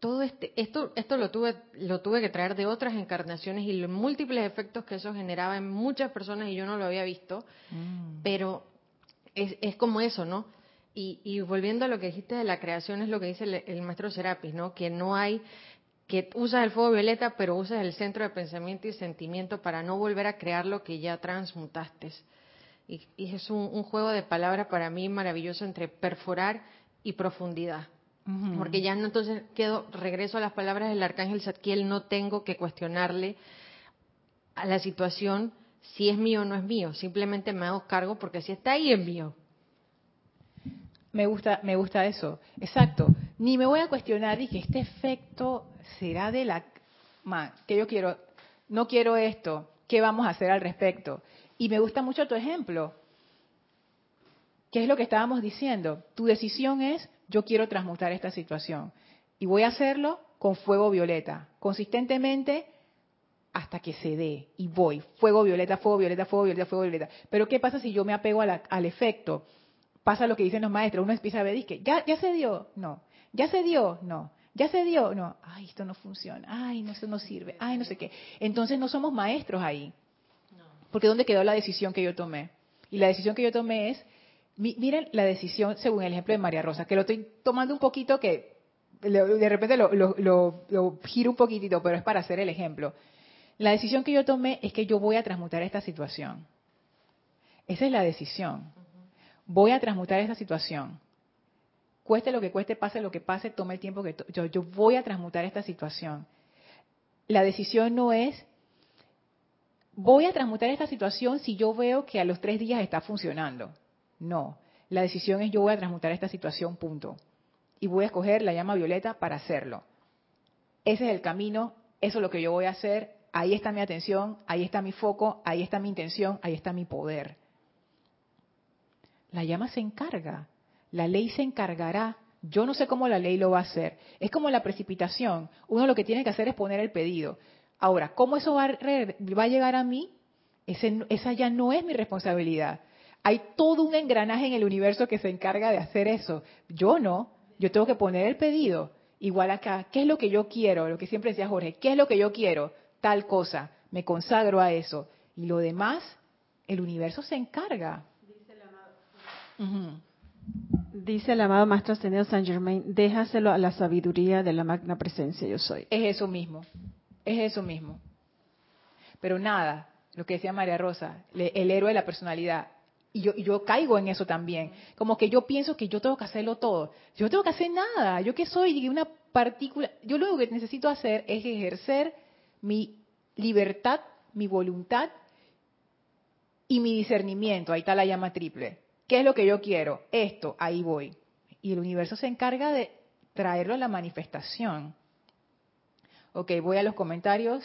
todo este, esto, esto lo tuve, lo tuve que traer de otras encarnaciones y los múltiples efectos que eso generaba en muchas personas y yo no lo había visto, mm. pero es, es, como eso, ¿no? Y, y, volviendo a lo que dijiste de la creación, es lo que dice el, maestro Serapis, ¿no? Que no hay, que usas el fuego violeta, pero usas el centro de pensamiento y sentimiento para no volver a crear lo que ya transmutaste. Y, es un, juego de palabras para mí maravilloso entre perforar y profundidad. Porque ya no entonces quedo, regreso a las palabras del arcángel Zadkiel, no tengo que cuestionarle a la situación si es mío o no es mío, simplemente me hago cargo porque si está ahí es mío. Me gusta, me gusta eso, exacto. Ni me voy a cuestionar y que este efecto será de la que yo quiero, no quiero esto, ¿qué vamos a hacer al respecto? Y me gusta mucho tu ejemplo. ¿Qué es lo que estábamos diciendo? Tu decisión es, yo quiero transmutar esta situación. Y voy a hacerlo con fuego violeta, consistentemente hasta que se dé. Y voy, fuego violeta, fuego violeta, fuego violeta, fuego violeta. Pero ¿qué pasa si yo me apego al efecto? Pasa lo que dicen los maestros, uno empieza a ver, que ya, ya se dio, no, ya se dio, no, ya se dio, no, ay, esto no funciona, ay, no, esto no sirve, ay, no sé qué. Entonces no somos maestros ahí. Porque ¿dónde quedó la decisión que yo tomé? Y la decisión que yo tomé es, miren la decisión según el ejemplo de María Rosa, que lo estoy tomando un poquito que de repente lo, giro un poquitito, pero es para hacer el ejemplo. La decisión que yo tomé es que yo voy a transmutar esta situación. Esa es la decisión. Voy a transmutar esta situación. Cueste lo que cueste, pase lo que pase, tome el tiempo que yo, yo voy a transmutar esta situación. la decisión no es, voy a transmutar esta situación si yo veo que a los tres días está funcionando. No, la decisión es yo voy a transmutar esta situación, punto. Y voy a escoger la llama violeta para hacerlo. Ese es el camino, eso es lo que yo voy a hacer, ahí está mi atención, ahí está mi foco, ahí está mi intención, ahí está mi poder. La llama se encarga, la ley se encargará. Yo no sé cómo la ley lo va a hacer. Es como la precipitación. Uno lo que tiene que hacer es poner el pedido. Ahora, ¿cómo eso va a, llegar a mí? esa ya no es mi responsabilidad. Hay todo un engranaje en el universo que se encarga de hacer eso. Yo no. Yo tengo que poner el pedido. Igual acá, ¿qué es lo que yo quiero? Lo que siempre decía Jorge, ¿qué es lo que yo quiero? Tal cosa. Me consagro a eso. Y lo demás, el universo se encarga. Dice el amado Maestro Ascendido San Germain, déjaselo a la sabiduría de la magna presencia yo soy. Es eso mismo, es eso mismo. Pero nada, lo que decía María Rosa, el héroe de la personalidad. Y yo, yo caigo en eso también. Como que yo pienso que yo tengo que hacerlo todo. Yo no tengo que hacer nada. Yo que soy una partícula. Yo lo único que necesito hacer es ejercer mi libertad, mi voluntad y mi discernimiento. Ahí está la llama triple. ¿Qué es lo que yo quiero? Esto, ahí voy. Y el universo se encarga de traerlo a la manifestación. Ok, voy a los comentarios,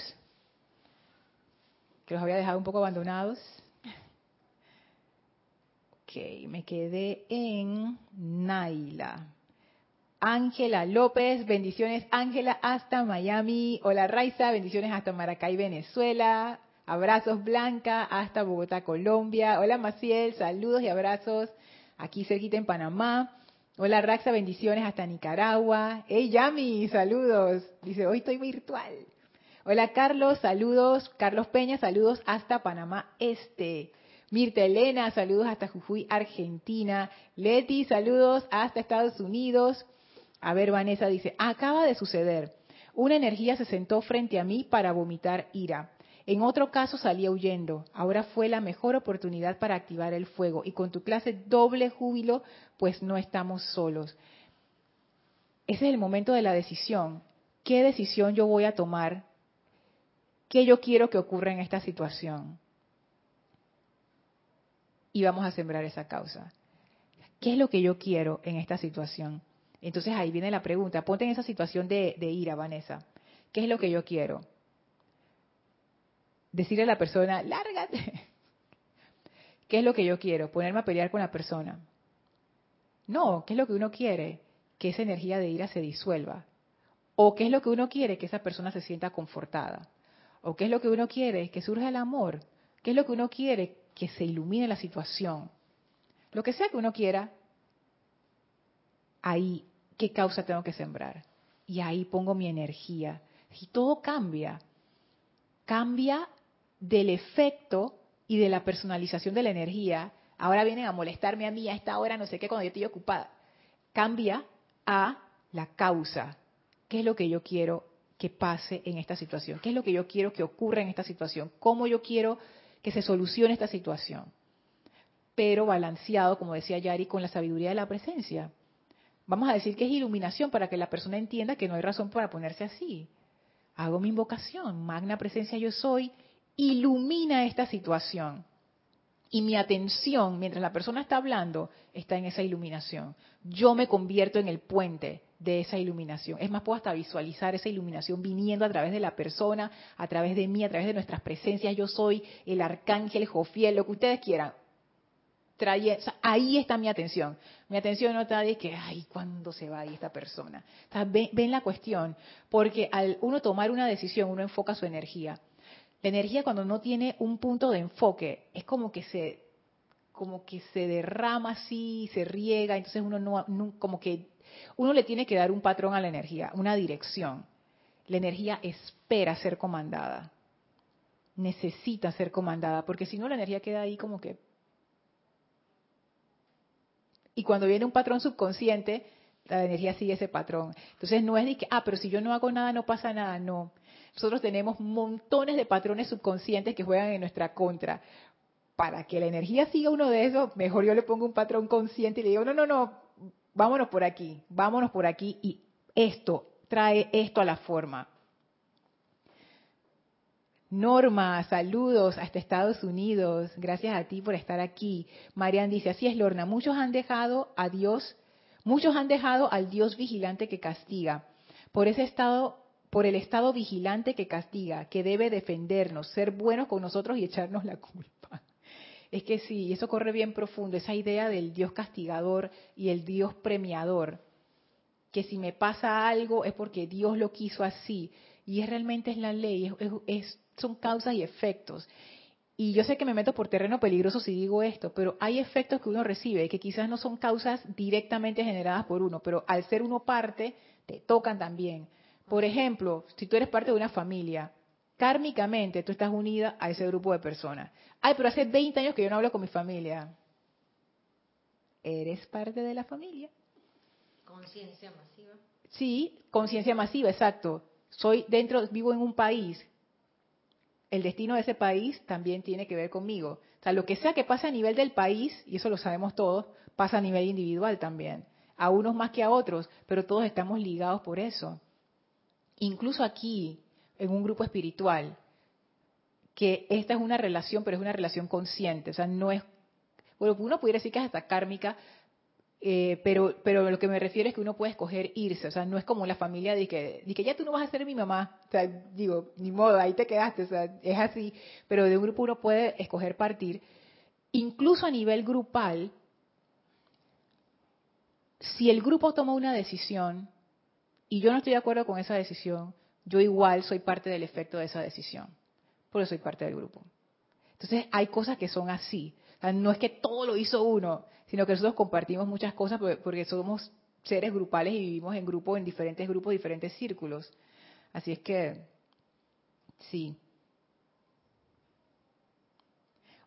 que los había dejado un poco abandonados. Ok, me quedé en Naila. Ángela López, bendiciones Ángela hasta Miami. Hola Raiza, bendiciones hasta Maracay, Venezuela. Abrazos Blanca hasta Bogotá, Colombia. Hola Maciel, saludos y abrazos aquí cerquita en Panamá. Hola Raxa, bendiciones hasta Nicaragua. Hey Yami, saludos. Dice, hoy estoy virtual. Hola Carlos, saludos. Carlos Peña, saludos hasta Panamá Este. Mirta Elena, saludos hasta Jujuy, Argentina. Leti, saludos hasta Estados Unidos. A ver, Vanessa dice, acaba de suceder. Una energía se sentó frente a mí para vomitar ira. En otro caso salía huyendo. Ahora fue la mejor oportunidad para activar el fuego. Y con tu clase doble júbilo, pues no estamos solos. Ese es el momento de la decisión. ¿Qué decisión yo voy a tomar? ¿Qué yo quiero que ocurra en esta situación? Y vamos a sembrar esa causa. ¿Qué es lo que yo quiero en esta situación? Entonces ahí viene la pregunta. Ponte en esa situación de, de ira, Vanessa. ¿Qué es lo que yo quiero? Decirle a la persona, lárgate. ¿Qué es lo que yo quiero? Ponerme a pelear con la persona. No, ¿qué es lo que uno quiere? Que esa energía de ira se disuelva. ¿O qué es lo que uno quiere? Que esa persona se sienta confortada. ¿O qué es lo que uno quiere? Que surja el amor. ¿Qué es lo que uno quiere? Que se ilumine la situación. Lo que sea que uno quiera, ahí, ¿qué causa tengo que sembrar? Y ahí pongo mi energía. Y todo cambia. Cambia del efecto y de la personalización de la energía, ahora vienen a molestarme a mí a esta hora, no sé qué, cuando yo estoy ocupada, cambia a la causa. ¿Qué es lo que yo quiero que pase en esta situación? ¿Qué es lo que yo quiero que ocurra en esta situación? ¿Cómo yo quiero que se solucione esta situación? Pero balanceado, como decía Yari, con la sabiduría de la presencia. Vamos a decir que es iluminación para que la persona entienda que no hay razón para ponerse así. Hago mi invocación, magna presencia yo soy, ilumina esta situación. Y mi atención, mientras la persona está hablando, está en esa iluminación. Yo me convierto en el puente de esa iluminación. Es más, puedo hasta visualizar esa iluminación viniendo a través de la persona, a través de mí, a través de nuestras presencias. Yo soy el arcángel Jofiel, lo que ustedes quieran. ahí está mi atención. Mi atención no está de que, ay, ¿cuándo se va ahí esta persona? ven la cuestión, porque al uno tomar una decisión, uno enfoca su energía la energía cuando no tiene un punto de enfoque es como que se como que se derrama así, se riega, entonces uno no, como que uno le tiene que dar un patrón a la energía, una dirección. La energía espera ser comandada. Necesita ser comandada, porque si no la energía queda ahí como que y cuando viene un patrón subconsciente, la energía sigue ese patrón. Entonces no es de que, ah, pero si yo no hago nada, no pasa nada. No. Nosotros tenemos montones de patrones subconscientes que juegan en nuestra contra. Para que la energía siga uno de esos, mejor yo le pongo un patrón consciente y le digo, no, no, no, vámonos por aquí, vámonos por aquí y esto trae esto a la forma. Norma, saludos hasta Estados Unidos. Gracias a ti por estar aquí. Marian dice, así es Lorna, muchos han dejado a Dios, muchos han dejado al Dios vigilante que castiga. Por ese estado, por el estado vigilante que castiga, que debe defendernos, ser buenos con nosotros y echarnos la culpa. Es que sí, eso corre bien profundo, esa idea del Dios castigador y el Dios premiador. Que si me pasa algo es porque Dios lo quiso así. Y es realmente es la ley, es, son causas y efectos. Y yo sé que me meto por terreno peligroso si digo esto, pero hay efectos que uno recibe que quizás no son causas directamente generadas por uno, pero al ser uno parte, te tocan también. Por ejemplo, si tú eres parte de una familia, kármicamente tú estás unida a ese grupo de personas. Ay, pero hace 20 años que yo no hablo con mi familia. Eres parte de la familia. Conciencia masiva. Sí, conciencia masiva, exacto. Soy dentro, vivo en un país el destino de ese país también tiene que ver conmigo. O sea, lo que sea que pase a nivel del país, y eso lo sabemos todos, pasa a nivel individual también. A unos más que a otros, pero todos estamos ligados por eso. Incluso aquí, en un grupo espiritual, que esta es una relación, pero es una relación consciente. O sea, no es, bueno, uno pudiera decir que es hasta kármica, eh, pero, pero lo que me refiero es que uno puede escoger irse, o sea, no es como la familia de que, de que ya tú no vas a ser mi mamá, o sea, digo, ni modo, ahí te quedaste, o sea, es así, pero de un grupo uno puede escoger partir, incluso a nivel grupal, si el grupo toma una decisión y yo no estoy de acuerdo con esa decisión, yo igual soy parte del efecto de esa decisión, por eso soy parte del grupo. Entonces hay cosas que son así, no es que todo lo hizo uno, sino que nosotros compartimos muchas cosas porque somos seres grupales y vivimos en grupos, en diferentes grupos, diferentes círculos. Así es que, sí.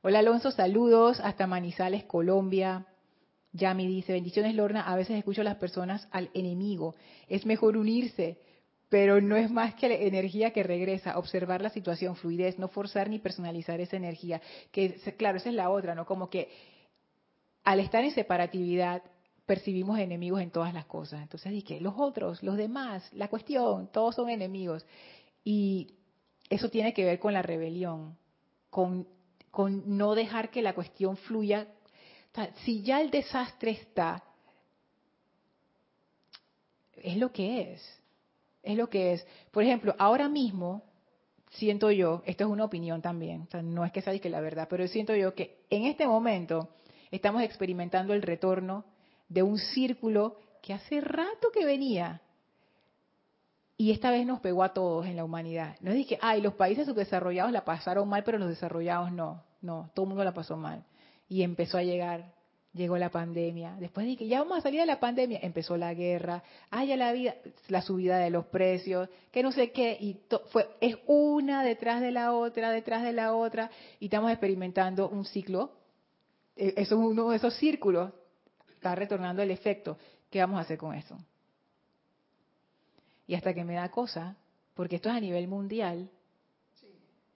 Hola Alonso, saludos hasta Manizales, Colombia. Yami dice, bendiciones Lorna, a veces escucho a las personas al enemigo. Es mejor unirse, pero no es más que la energía que regresa, observar la situación, fluidez, no forzar ni personalizar esa energía. Que claro, esa es la otra, ¿no? Como que al estar en separatividad, percibimos enemigos en todas las cosas. Entonces dije, los otros, los demás, la cuestión, todos son enemigos. Y eso tiene que ver con la rebelión, con, con no dejar que la cuestión fluya. Si ya el desastre está, es lo que es, es lo que es. Por ejemplo, ahora mismo, siento yo, esto es una opinión también, no es que sea que la verdad, pero siento yo que en este momento estamos experimentando el retorno de un círculo que hace rato que venía. Y esta vez nos pegó a todos en la humanidad. No es que, ay, los países subdesarrollados la pasaron mal, pero los desarrollados no. No, todo el mundo la pasó mal. Y empezó a llegar, llegó la pandemia. Después de que ya vamos a salir de la pandemia, empezó la guerra, ay, ya la vida, la subida de los precios, que no sé qué, y fue, es una detrás de la otra, detrás de la otra, y estamos experimentando un ciclo eh, eso es uno de esos círculos, está retornando el efecto. ¿Qué vamos a hacer con eso? Y hasta que me da cosa, porque esto es a nivel mundial,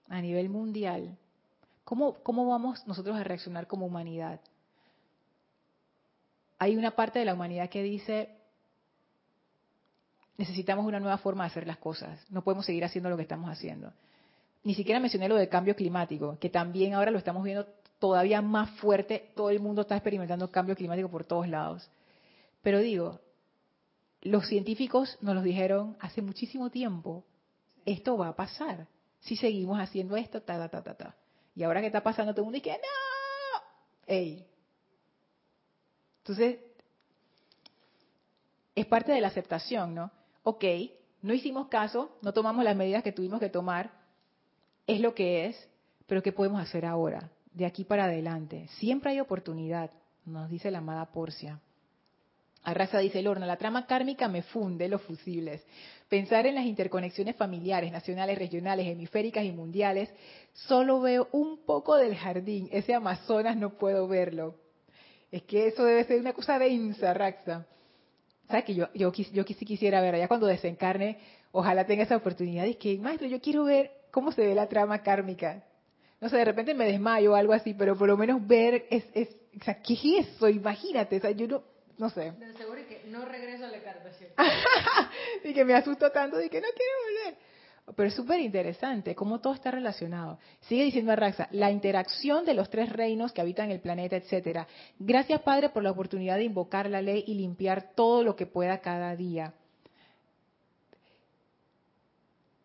a nivel mundial, ¿cómo, ¿cómo vamos nosotros a reaccionar como humanidad? Hay una parte de la humanidad que dice, necesitamos una nueva forma de hacer las cosas, no podemos seguir haciendo lo que estamos haciendo. Ni siquiera mencioné lo del cambio climático, que también ahora lo estamos viendo todavía más fuerte, todo el mundo está experimentando cambio climático por todos lados. Pero digo, los científicos nos lo dijeron hace muchísimo tiempo, esto va a pasar. Si seguimos haciendo esto, ta, ta, ta, ta, ta. Y ahora que está pasando, todo el mundo dice, no, ey. Entonces, es parte de la aceptación, ¿no? Ok, no hicimos caso, no tomamos las medidas que tuvimos que tomar, es lo que es, pero ¿qué podemos hacer ahora? de aquí para adelante. Siempre hay oportunidad, nos dice la amada Porcia. Arrasa dice Lorna, la trama kármica me funde los fusibles. Pensar en las interconexiones familiares, nacionales, regionales, hemisféricas y mundiales, solo veo un poco del jardín. Ese Amazonas no puedo verlo. Es que eso debe ser una cosa densa, Raxa. ¿Sabes que yo, yo, yo quisiera ver, allá cuando desencarne, ojalá tenga esa oportunidad. Es que, maestro, yo quiero ver cómo se ve la trama kármica no sé, de repente me desmayo o algo así, pero por lo menos ver es, es o ¿qué es eso? Imagínate, o sea, yo no, no sé. De seguro que no regreso a la carta, y que me asusto tanto de que no quiero volver. Pero es súper interesante cómo todo está relacionado. Sigue diciendo Arraxa, la interacción de los tres reinos que habitan el planeta, etcétera. Gracias, Padre, por la oportunidad de invocar la ley y limpiar todo lo que pueda cada día.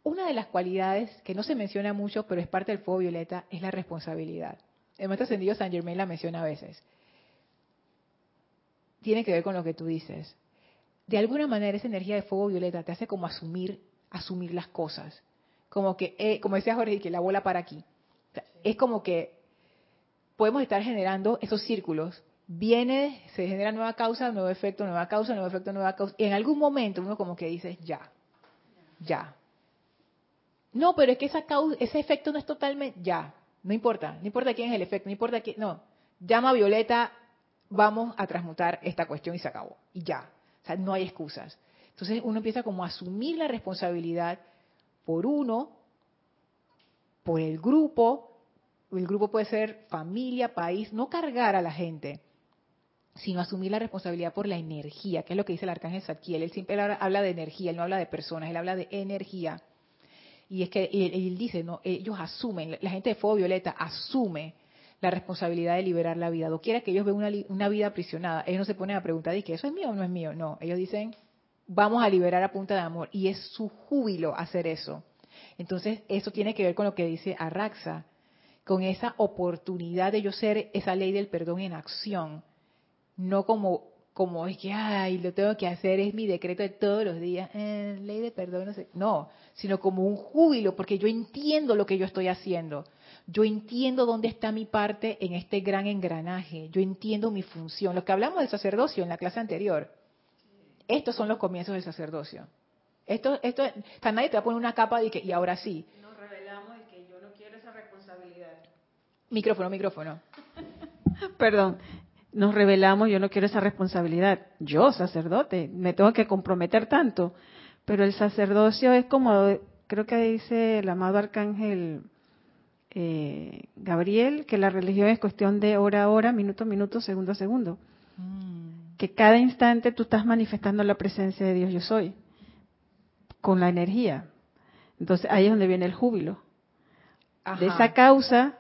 Una de las cualidades que no se menciona mucho, pero es parte del fuego violeta, es la responsabilidad. El maestro ascendido San Germain la menciona a veces. Tiene que ver con lo que tú dices. De alguna manera esa energía de fuego violeta te hace como asumir asumir las cosas. Como que, eh, como decía Jorge, que la bola para aquí. es como que podemos estar generando esos círculos. Viene, se genera nueva causa, nuevo efecto, nueva causa, nuevo efecto, nueva causa. Y en algún momento uno como que dice, ya, ya. No, pero es que esa causa, ese efecto no es totalmente, ya, no importa, no importa quién es el efecto, no importa quién, no. Llama a Violeta, vamos a transmutar esta cuestión y se acabó. Y ya. O sea, no hay excusas. Entonces uno empieza como a asumir la responsabilidad por uno, por el grupo, el grupo puede ser familia, país, no cargar a la gente, sino asumir la responsabilidad por la energía, que es lo que dice el arcángel Zadkiel. Él siempre habla de energía, él no habla de personas, él habla de energía. Y es que él, dice, no, ellos asumen, la gente de Fuego Violeta asume la responsabilidad de liberar la vida. Doquiera que ellos ven una, vida aprisionada, ellos no se ponen a preguntar, ¿y que eso es mío o no es mío? No, ellos dicen, vamos a liberar a punta de amor. Y es su júbilo hacer eso. Entonces, eso tiene que ver con lo que dice Arraxa, con esa oportunidad de yo ser esa ley del perdón en acción, no como como es que, ay, lo tengo que hacer, es mi decreto de todos los días, eh, ley de perdón, no sé, no, sino como un júbilo, porque yo entiendo lo que yo estoy haciendo, yo entiendo dónde está mi parte en este gran engranaje, yo entiendo mi función, lo que hablamos del sacerdocio en la clase anterior, estos son los comienzos del sacerdocio. Esto, esto, nadie te va a poner una capa de que, y ahora sí. Nos revelamos de que yo no quiero esa responsabilidad. Micrófono, micrófono. Perdón. Nos revelamos, yo no quiero esa responsabilidad. Yo, sacerdote, me tengo que comprometer tanto. Pero el sacerdocio es como, creo que dice el amado arcángel eh, Gabriel, que la religión es cuestión de hora a hora, minuto a minuto, segundo a segundo. Mm que cada instante tú estás manifestando la presencia de Dios yo soy, con la energía. Entonces ahí es donde viene el júbilo. De esa causa,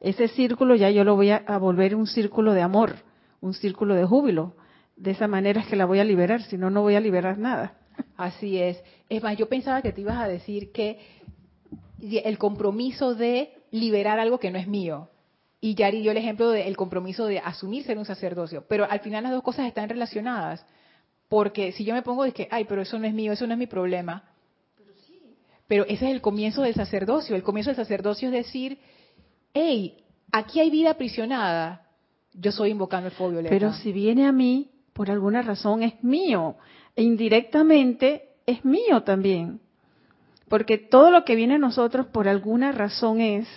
ese círculo ya yo lo voy a, volver un círculo de amor, un círculo de júbilo. De esa manera es que la voy a liberar, si no, no voy a liberar nada. Así es. Es más, yo pensaba que te ibas a decir que el compromiso de liberar algo que no es mío. Y Yari dio el ejemplo del compromiso de asumir ser un sacerdocio. Pero al final las dos cosas están relacionadas. Porque si yo me pongo de que, ay, pero eso no es mío, eso no es mi problema. Pero, sí. pero ese es el comienzo del sacerdocio. El comienzo del sacerdocio es decir, hey, aquí hay vida aprisionada. Yo soy invocando el fuego violeta. Pero si viene a mí, por alguna razón es mío. E indirectamente es mío también. Porque todo lo que viene a nosotros por alguna razón es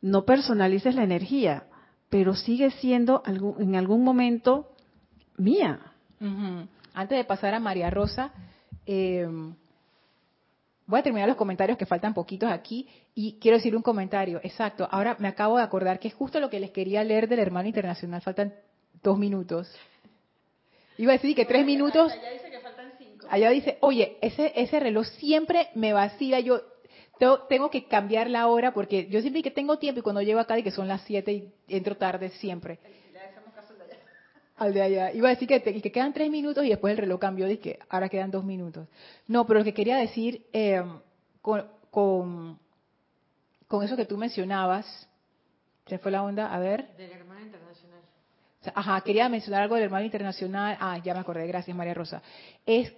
no personalices la energía, pero sigue siendo en algún momento mía. Antes de pasar a María Rosa, eh, voy a terminar los comentarios que faltan poquitos aquí y quiero decir un comentario. Exacto, ahora me acabo de acordar que es justo lo que les quería leer del hermano internacional. Faltan dos minutos. Iba a decir que tres minutos. Dice que. Allá dice, oye, ese, ese reloj siempre me vacila. Yo tengo que cambiar la hora porque yo siempre que tengo tiempo y cuando llego acá y que son las 7 y entro tarde siempre. Al de allá. Iba a decir que, que quedan tres minutos y después el reloj cambió y que ahora quedan dos minutos. No, pero lo que quería decir eh, con, con, eso que tú mencionabas, ¿se fue la onda? A ver. Del hermano internacional. Ajá, quería mencionar algo del hermano internacional. Ah, ya me acordé, gracias María Rosa. Es,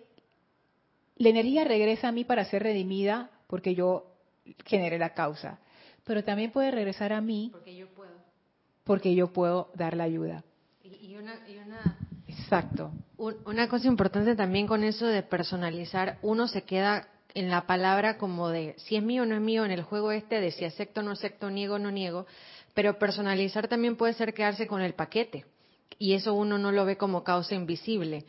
la energía regresa a mí para ser redimida porque yo genere la causa. Pero también puede regresar a mí. Porque yo puedo. Porque yo puedo dar la ayuda. Y, una, Exacto. una cosa importante también con eso de personalizar, uno se queda en la palabra como de si es mío o no es mío en el juego este de si acepto o no acepto, niego o no niego, pero personalizar también puede ser quedarse con el paquete y eso uno no lo ve como causa invisible.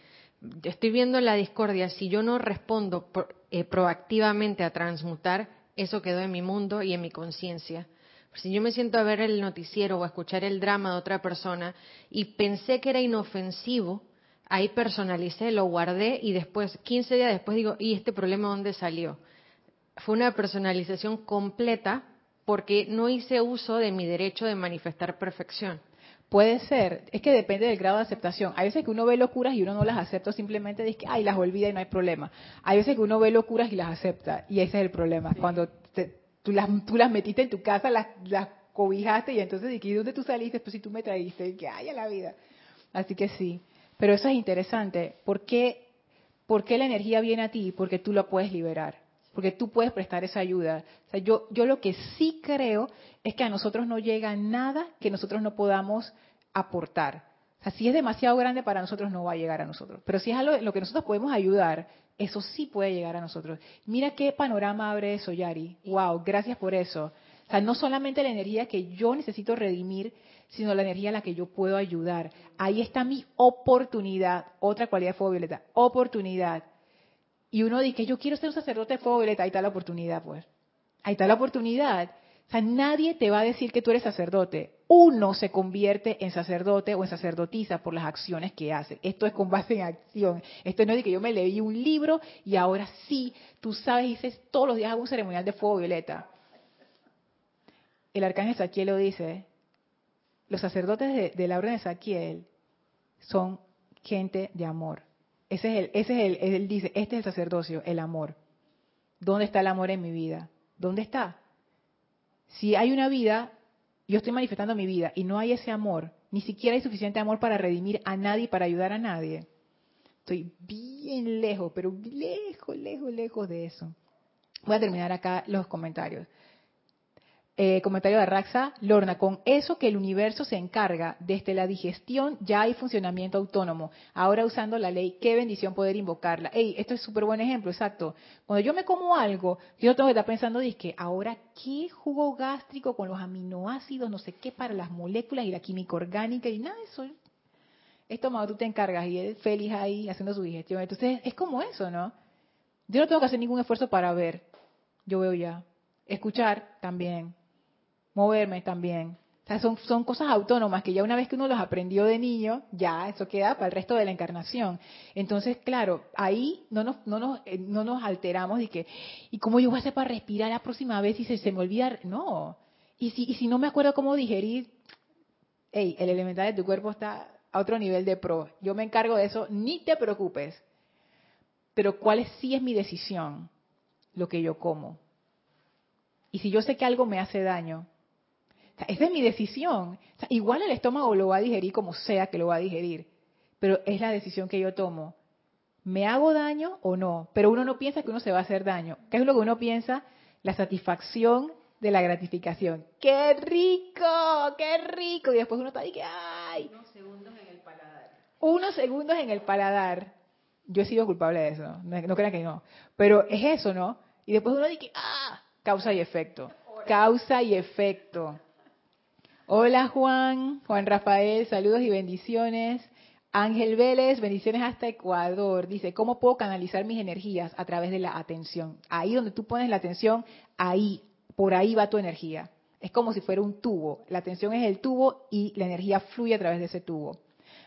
Estoy viendo la discordia, si yo no respondo eh, proactivamente a transmutar, eso quedó en mi mundo y en mi conciencia. Si yo me siento a ver el noticiero o a escuchar el drama de otra persona y pensé que era inofensivo, ahí personalicé, lo guardé y después, 15 días después digo, ¿y este problema dónde salió? fue una personalización completa porque no hice uso de mi derecho de manifestar perfección. Puede ser, es que depende del grado de aceptación. Hay veces que uno ve locuras y uno no las acepta, simplemente dice que, ay, las olvida y no hay problema. Hay veces que uno ve locuras y las acepta, y ese es el problema. Cuando tú, las, tú las metiste en tu casa, las, las cobijaste y entonces, ¿de dónde tú saliste? Pues si tú me traíste, que haya la vida. Así que sí, pero eso es interesante. ¿Por qué, ¿Por qué la energía viene a ti? Porque tú la puedes liberar porque tú puedes prestar esa ayuda. Yo, yo lo que sí creo es que a nosotros no llega nada que nosotros no podamos aportar. Si es demasiado grande para nosotros, no va a llegar a nosotros. Pero si es algo lo que nosotros podemos ayudar, eso sí puede llegar a nosotros. Mira qué panorama abre eso, Yari. Wow, gracias por eso. O sea, no solamente la energía que yo necesito redimir, sino la energía a la que yo puedo ayudar. Ahí está mi oportunidad, otra cualidad de fuego violeta, oportunidad y uno dice, yo quiero ser un sacerdote violeta, ahí está la oportunidad, pues. Ahí está la oportunidad. O sea, nadie te va a decir que tú eres sacerdote. Uno se convierte en sacerdote o en sacerdotisa por las acciones que hace. Esto es con base en acción. Esto no es de que yo me leí un libro y ahora sí, tú sabes, dices, todos los días hago un ceremonial de fuego violeta. El arcángel Saquiel lo dice, los sacerdotes de, de la orden de Saquiel son gente de amor. Ese es el, ese es el, él dice, este es el sacerdocio, el amor. ¿Dónde está el amor en mi vida? ¿Dónde está? Si hay una vida, yo estoy manifestando mi vida y no hay ese amor, ni siquiera hay suficiente amor para redimir a nadie, para ayudar a nadie. Estoy bien lejos, pero lejos, lejos, lejos de eso. Voy a terminar acá los comentarios. Eh, comentario de Raxa, Lorna, con eso que el universo se encarga, desde la digestión ya hay funcionamiento autónomo. Ahora usando la ley, qué bendición poder invocarla. Ey, esto es súper buen ejemplo, exacto. Cuando yo me como algo, yo tengo que estar pensando, que ahora qué jugo gástrico con los aminoácidos, no sé qué, para las moléculas y la química orgánica y nada eso. Esto, más tú te encargas y es feliz ahí haciendo su digestión. Entonces, es como eso, ¿no? Yo no tengo que hacer ningún esfuerzo para ver. Yo veo ya. Escuchar también moverme también. O sea, son, cosas autónomas que ya una vez que uno los aprendió de niño, ya eso queda para el resto de la encarnación. Entonces, claro, ahí no nos, no nos, eh, no nos alteramos de que, ¿y cómo yo voy a hacer para respirar la próxima vez se, se me olvida? No. Y si, y si no me acuerdo cómo digerir, hey, el elemental de tu cuerpo está a otro nivel de pro. Yo me encargo de eso, ni te preocupes. Pero ¿cuál es, sí es mi decisión? Lo que yo como. Y si yo sé que algo me hace daño, esa es mi decisión. igual el estómago lo va a digerir como sea que lo va a digerir, pero es la decisión que yo tomo. ¿Me hago daño o no? Pero uno no piensa que uno se va a hacer daño. ¿Qué es lo que uno piensa? La satisfacción de la gratificación. ¡Qué rico! ¡Qué rico! Y después uno está ahí que ¡ay! Unos segundos en el paladar. Unos segundos en el paladar. Yo he sido culpable de eso, no, no crean que no. Pero es eso, ¿no? Y después uno dice, ¡ah! Causa y efecto. Causa y efecto. Hola Juan, Juan Rafael, saludos y bendiciones. Ángel Vélez, bendiciones hasta Ecuador. Dice, ¿cómo puedo canalizar mis energías a través de la atención? Ahí donde tú pones la atención, ahí, por ahí va tu energía. Es como si fuera un tubo. La atención es el tubo y la energía fluye a través de ese tubo.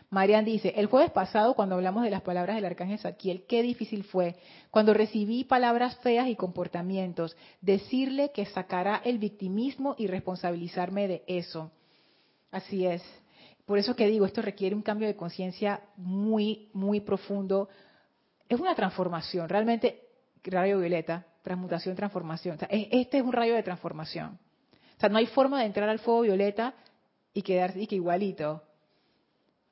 Marian dice, el jueves pasado cuando hablamos de las palabras del arcángel Saquiel, qué difícil fue cuando recibí palabras feas y comportamientos, decirle que sacará el victimismo y responsabilizarme de eso. Así es. Por eso que digo, esto requiere un cambio de conciencia muy, muy profundo. Es una transformación, realmente, rayo violeta, transmutación, transformación. este es un rayo de transformación. O sea, no hay forma de entrar al fuego violeta y quedarse y que igualito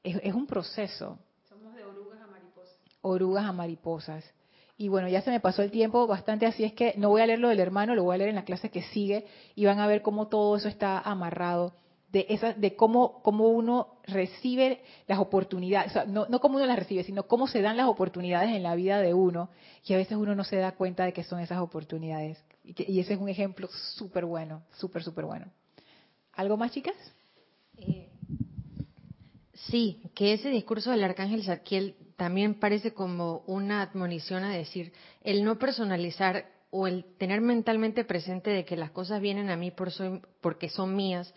es, un proceso. Somos de orugas a mariposas. Orugas a mariposas. Y bueno, ya se me pasó el tiempo bastante, así es que no voy a leer lo del hermano, lo voy a leer en la clase que sigue y van a ver cómo todo eso está amarrado de esa, de cómo, cómo uno recibe las oportunidades, o sea, no, no cómo uno las recibe, sino cómo se dan las oportunidades en la vida de uno, y a veces uno no se da cuenta de que son esas oportunidades. Y, y ese es un ejemplo súper bueno, súper, súper bueno. ¿Algo más, chicas? Sí, que ese discurso del arcángel Zadkiel también parece como una admonición a decir, el no personalizar o el tener mentalmente presente de que las cosas vienen a mí por porque son mías,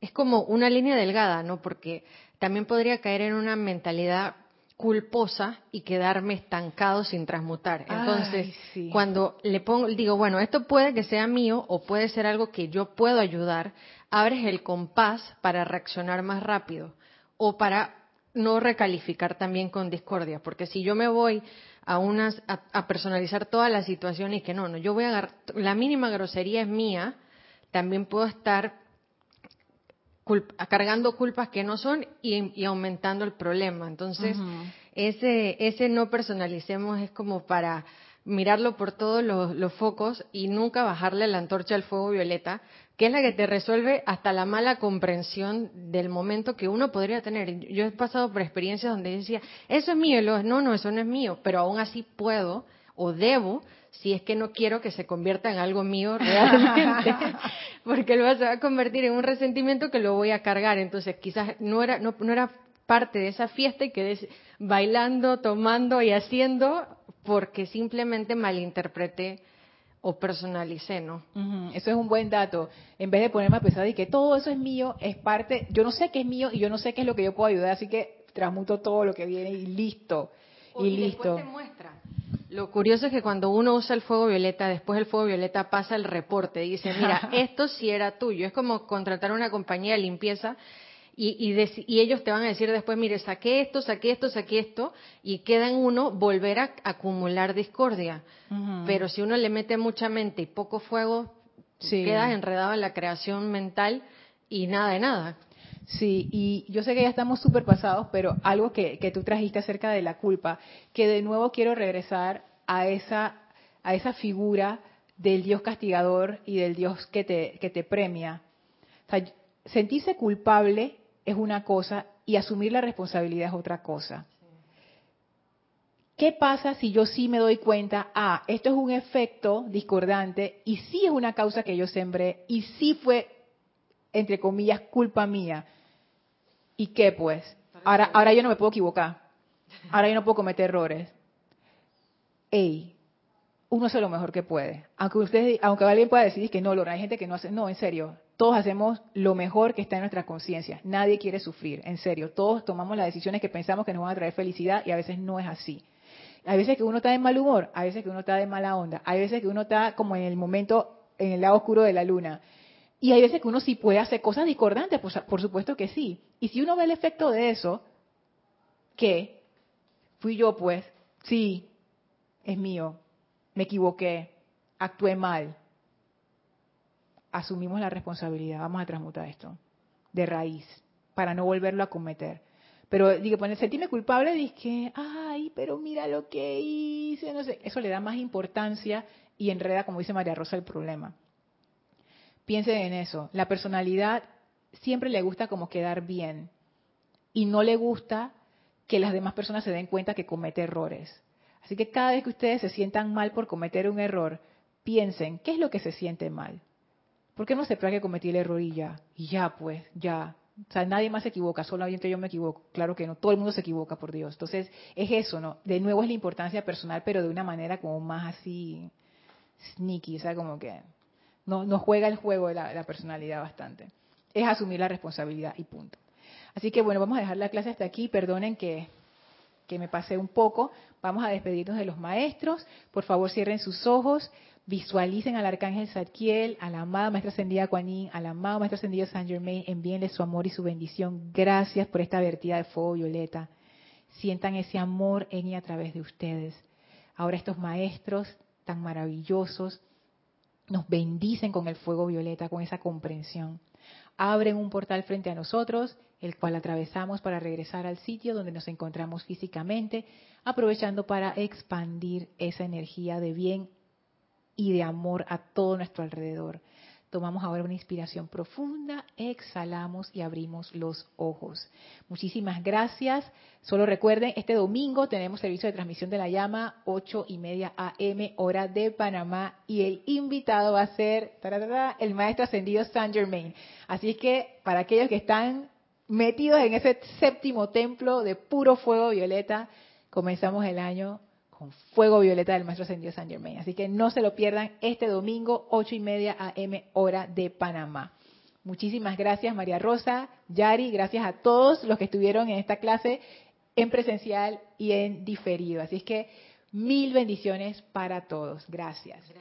es como una línea delgada, ¿no? Porque también podría caer en una mentalidad culposa y quedarme estancado sin transmutar. Entonces, Ay, sí. cuando le pongo, digo, bueno, esto puede que sea mío o puede ser algo que yo puedo ayudar, abres el compás para reaccionar más rápido o para no recalificar también con discordia, porque si yo me voy a unas a, a personalizar toda la situación y que no, no, yo voy a agarrar, la mínima grosería es mía, también puedo estar culp- cargando culpas que no son y, y aumentando el problema. Entonces, ese, ese no personalicemos es como para mirarlo por todos los, los focos y nunca bajarle la antorcha al fuego violeta, que es la que te resuelve hasta la mala comprensión del momento que uno podría tener. Yo he pasado por experiencias donde decía, eso es mío, y luego, no, no, eso no es mío, pero aún así puedo o debo, si es que no quiero que se convierta en algo mío realmente, porque luego se va a convertir en un resentimiento que lo voy a cargar. Entonces, quizás no era, no, no era parte de esa fiesta y quedé bailando, tomando y haciendo porque simplemente malinterpreté o personalicé, ¿no? Eso es un buen dato. En vez de ponerme a pensar y que todo eso es mío, es parte, yo no sé qué es mío y yo no sé qué es lo que yo puedo ayudar, así que transmuto todo lo que viene y listo. Y, Y después listo. te muestra. Lo curioso es que cuando uno usa el fuego violeta, después el fuego violeta pasa el reporte. Dice, mira, esto sí era tuyo. Es como contratar una compañía de limpieza y, y, deci- y ellos te van a decir después, mire, saqué esto, saqué esto, saqué esto, y queda en uno volver a acumular discordia. Pero si uno le mete mucha mente y poco fuego, Sí. quedas enredado en la creación mental y nada de nada. Sí, y yo sé que ya estamos súper pasados, pero algo que, que tú trajiste acerca de la culpa, que de nuevo quiero regresar a esa, a esa figura del Dios castigador y del Dios que te, que te premia. O sea, sentirse culpable es una cosa y asumir la responsabilidad es otra cosa. ¿Qué pasa si yo sí me doy cuenta, ah, esto es un efecto discordante y sí es una causa que yo sembré y sí fue, entre comillas, culpa mía? ¿Y qué pues? Ahora, ahora yo no me puedo equivocar. Ahora yo no puedo cometer errores. Ey, uno hace lo mejor que puede. Aunque ustedes, aunque alguien pueda decir que no, Lorna, hay gente que no hace, no, en serio, todos hacemos lo mejor que está en nuestra conciencia. Nadie quiere sufrir, en serio. Todos tomamos las decisiones que pensamos que nos van a traer felicidad y a veces no es así. Hay veces que uno está de mal humor, hay veces que uno está de mala onda, hay veces que uno está como en el momento, en el lado oscuro de la luna. Y hay veces que uno sí puede hacer cosas discordantes, por supuesto que sí. Y si uno ve el efecto de eso, ¿qué? Fui yo, pues, sí, es mío, me equivoqué, actué mal. Asumimos la responsabilidad, vamos a transmutar esto de raíz, para no volverlo a cometer. Pero digo, poner sentirme culpable, dije, ay, pero mira lo que hice, no sé, eso le da más importancia y enreda, como dice María Rosa, el problema. Piensen en eso, la personalidad siempre le gusta como quedar bien y no le gusta que las demás personas se den cuenta que comete errores. Así que cada vez que ustedes se sientan mal por cometer un error, piensen, ¿qué es lo que se siente mal? ¿Por qué no se que cometí el error y ya? Y ya, pues, ya. O sea, nadie más se equivoca, solamente yo me equivoco. Claro que no, todo el mundo se equivoca, por Dios. Entonces, es eso, ¿no? De nuevo es la importancia personal, pero de una manera como más así sneaky, o sea, como que no, juega el juego de la, la personalidad bastante. Es asumir la responsabilidad y punto. Así que bueno, vamos a dejar la clase hasta aquí. Perdonen que, que me pasé un poco. Vamos a despedirnos de los maestros. Por favor, cierren sus ojos. Visualicen al arcángel Zadkiel, a la amada maestra ascendida Kuan Yin, al amado maestro ascendido Saint Germain. Envíenle su amor y su bendición. Gracias por esta vertida de fuego violeta. Sientan ese amor en y a través de ustedes. Ahora estos maestros tan maravillosos nos bendicen con el fuego violeta, con esa comprensión. Abren un portal frente a nosotros, el cual atravesamos para regresar al sitio donde nos encontramos físicamente, aprovechando para expandir esa energía de bien y de amor a todo nuestro alrededor. Tomamos ahora una inspiración profunda, exhalamos y abrimos los ojos. Muchísimas gracias. Solo recuerden, este domingo tenemos servicio de transmisión de la llama, 8 y media AM, hora de Panamá, y el invitado va a ser el maestro ascendido Saint Germain. Así que para aquellos que están metidos en ese séptimo templo de puro fuego violeta, comenzamos el año con fuego violeta del maestro ascendido Saint Germain. Así que no se lo pierdan este domingo, ocho y media AM, hora de Panamá. Muchísimas gracias María Rosa, Yari, gracias a todos los que estuvieron en esta clase en presencial y en diferido. Así es que mil bendiciones para todos. Gracias.